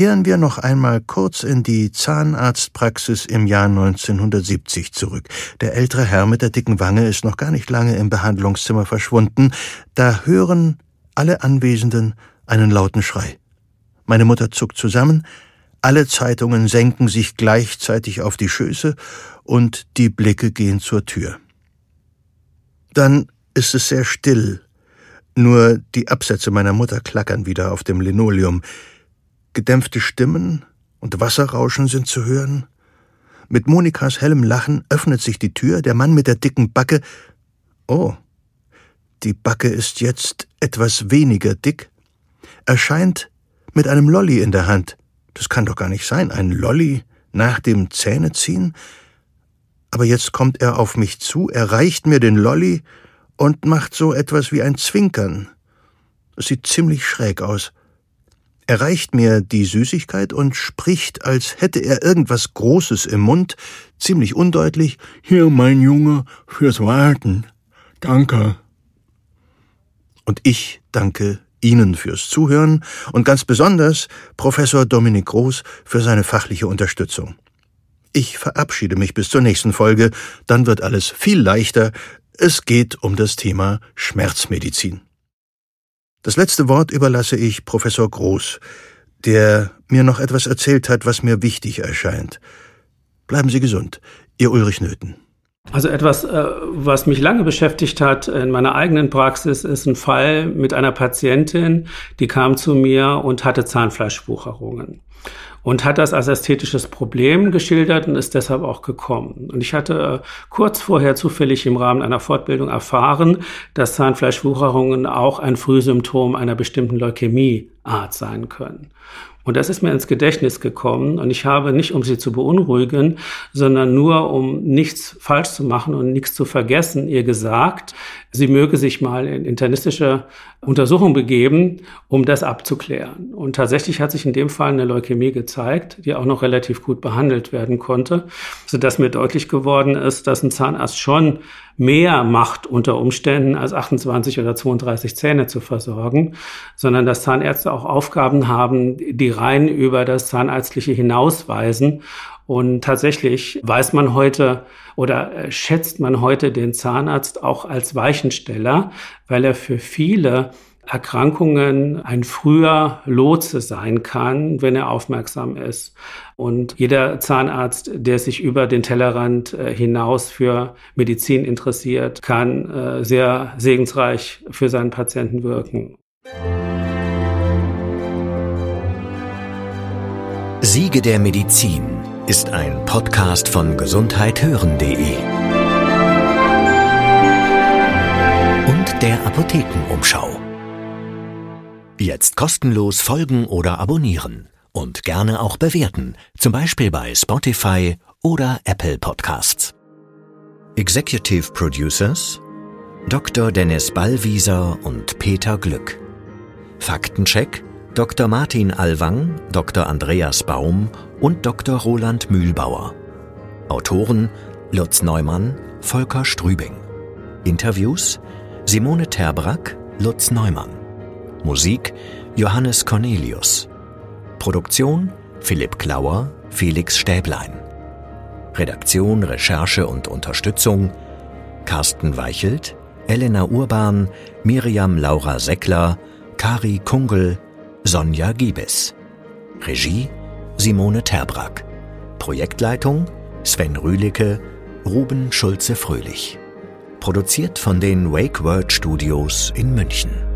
Kehren wir noch einmal kurz in die Zahnarztpraxis im Jahr 1970 zurück. Der ältere Herr mit der dicken Wange ist noch gar nicht lange im Behandlungszimmer verschwunden. Da hören alle Anwesenden einen lauten Schrei. Meine Mutter zuckt zusammen, alle Zeitungen senken sich gleichzeitig auf die Schöße und die Blicke gehen zur Tür. Dann ist es sehr still. Nur die Absätze meiner Mutter klackern wieder auf dem Linoleum. Gedämpfte Stimmen und Wasserrauschen sind zu hören. Mit Monikas hellem Lachen öffnet sich die Tür, der Mann mit der dicken Backe. Oh, die Backe ist jetzt etwas weniger dick, erscheint mit einem Lolli in der Hand. Das kann doch gar nicht sein, ein Lolli nach dem Zähneziehen? Aber jetzt kommt er auf mich zu, erreicht mir den Lolli und macht so etwas wie ein Zwinkern. Es sieht ziemlich schräg aus. Er reicht mir die Süßigkeit und spricht, als hätte er irgendwas Großes im Mund, ziemlich undeutlich. Hier, mein Junge, fürs Warten. Danke. Und ich danke Ihnen fürs Zuhören und ganz besonders Professor Dominik Groß für seine fachliche Unterstützung. Ich verabschiede mich bis zur nächsten Folge, dann wird alles viel leichter. Es geht um das Thema Schmerzmedizin. Das letzte Wort überlasse ich Professor Groß, der mir noch etwas erzählt hat, was mir wichtig erscheint. Bleiben Sie gesund, Ihr Ulrich Nöthen. Also etwas, äh, was mich lange beschäftigt hat in meiner eigenen Praxis, ist ein Fall mit einer Patientin, die kam zu mir und hatte Zahnfleischwucherungen und hat das als ästhetisches Problem geschildert und ist deshalb auch gekommen. Und ich hatte äh, kurz vorher zufällig im Rahmen einer Fortbildung erfahren, dass Zahnfleischwucherungen auch ein Frühsymptom einer bestimmten Leukämieart sein können. Und das ist mir ins Gedächtnis gekommen und ich habe nicht, um sie zu beunruhigen, sondern nur, um nichts falsch zu machen und nichts zu vergessen, ihr gesagt, sie möge sich mal in internistische Untersuchung begeben, um das abzuklären. Und tatsächlich hat sich in dem Fall eine Leukämie gezeigt, die auch noch relativ gut behandelt werden konnte, sodass mir deutlich geworden ist, dass ein Zahnarzt schon mehr macht unter Umständen, als 28 oder 32 Zähne zu versorgen, sondern dass Zahnärzte auch Aufgaben haben, die rein über das Zahnärztliche hinausweisen. Und tatsächlich weiß man heute oder äh, schätzt man heute den Zahnarzt auch als Weichensteller, weil er für viele Erkrankungen ein früher Lotse sein kann, wenn er aufmerksam ist. Und jeder Zahnarzt, der sich über den Tellerrand äh, hinaus für Medizin interessiert, kann äh, sehr segensreich für seinen Patienten wirken. Siege der Medizin ist ein Podcast von gesundheithören.de und der Apothekenumschau. Jetzt kostenlos folgen oder abonnieren und gerne auch bewerten, zum Beispiel bei Spotify oder Apple Podcasts. Executive Producers Dr. Dennis Ballwieser und Peter Glück. Faktencheck Dr. Martin Alwang, Dr. Andreas Baum und Dr. Roland Mühlbauer. Autoren Lutz Neumann, Volker Strübing. Interviews Simone Terbrack, Lutz Neumann. Musik Johannes Cornelius. Produktion Philipp Klauer, Felix Stäblein. Redaktion, Recherche und Unterstützung Carsten Weichelt, Elena Urban, Miriam Laura Seckler, Kari Kungel, Sonja Giebes. Regie Simone Terbrack. Projektleitung Sven Rühlicke, Ruben Schulze-Fröhlich. Produziert von den Wake Word Studios in München.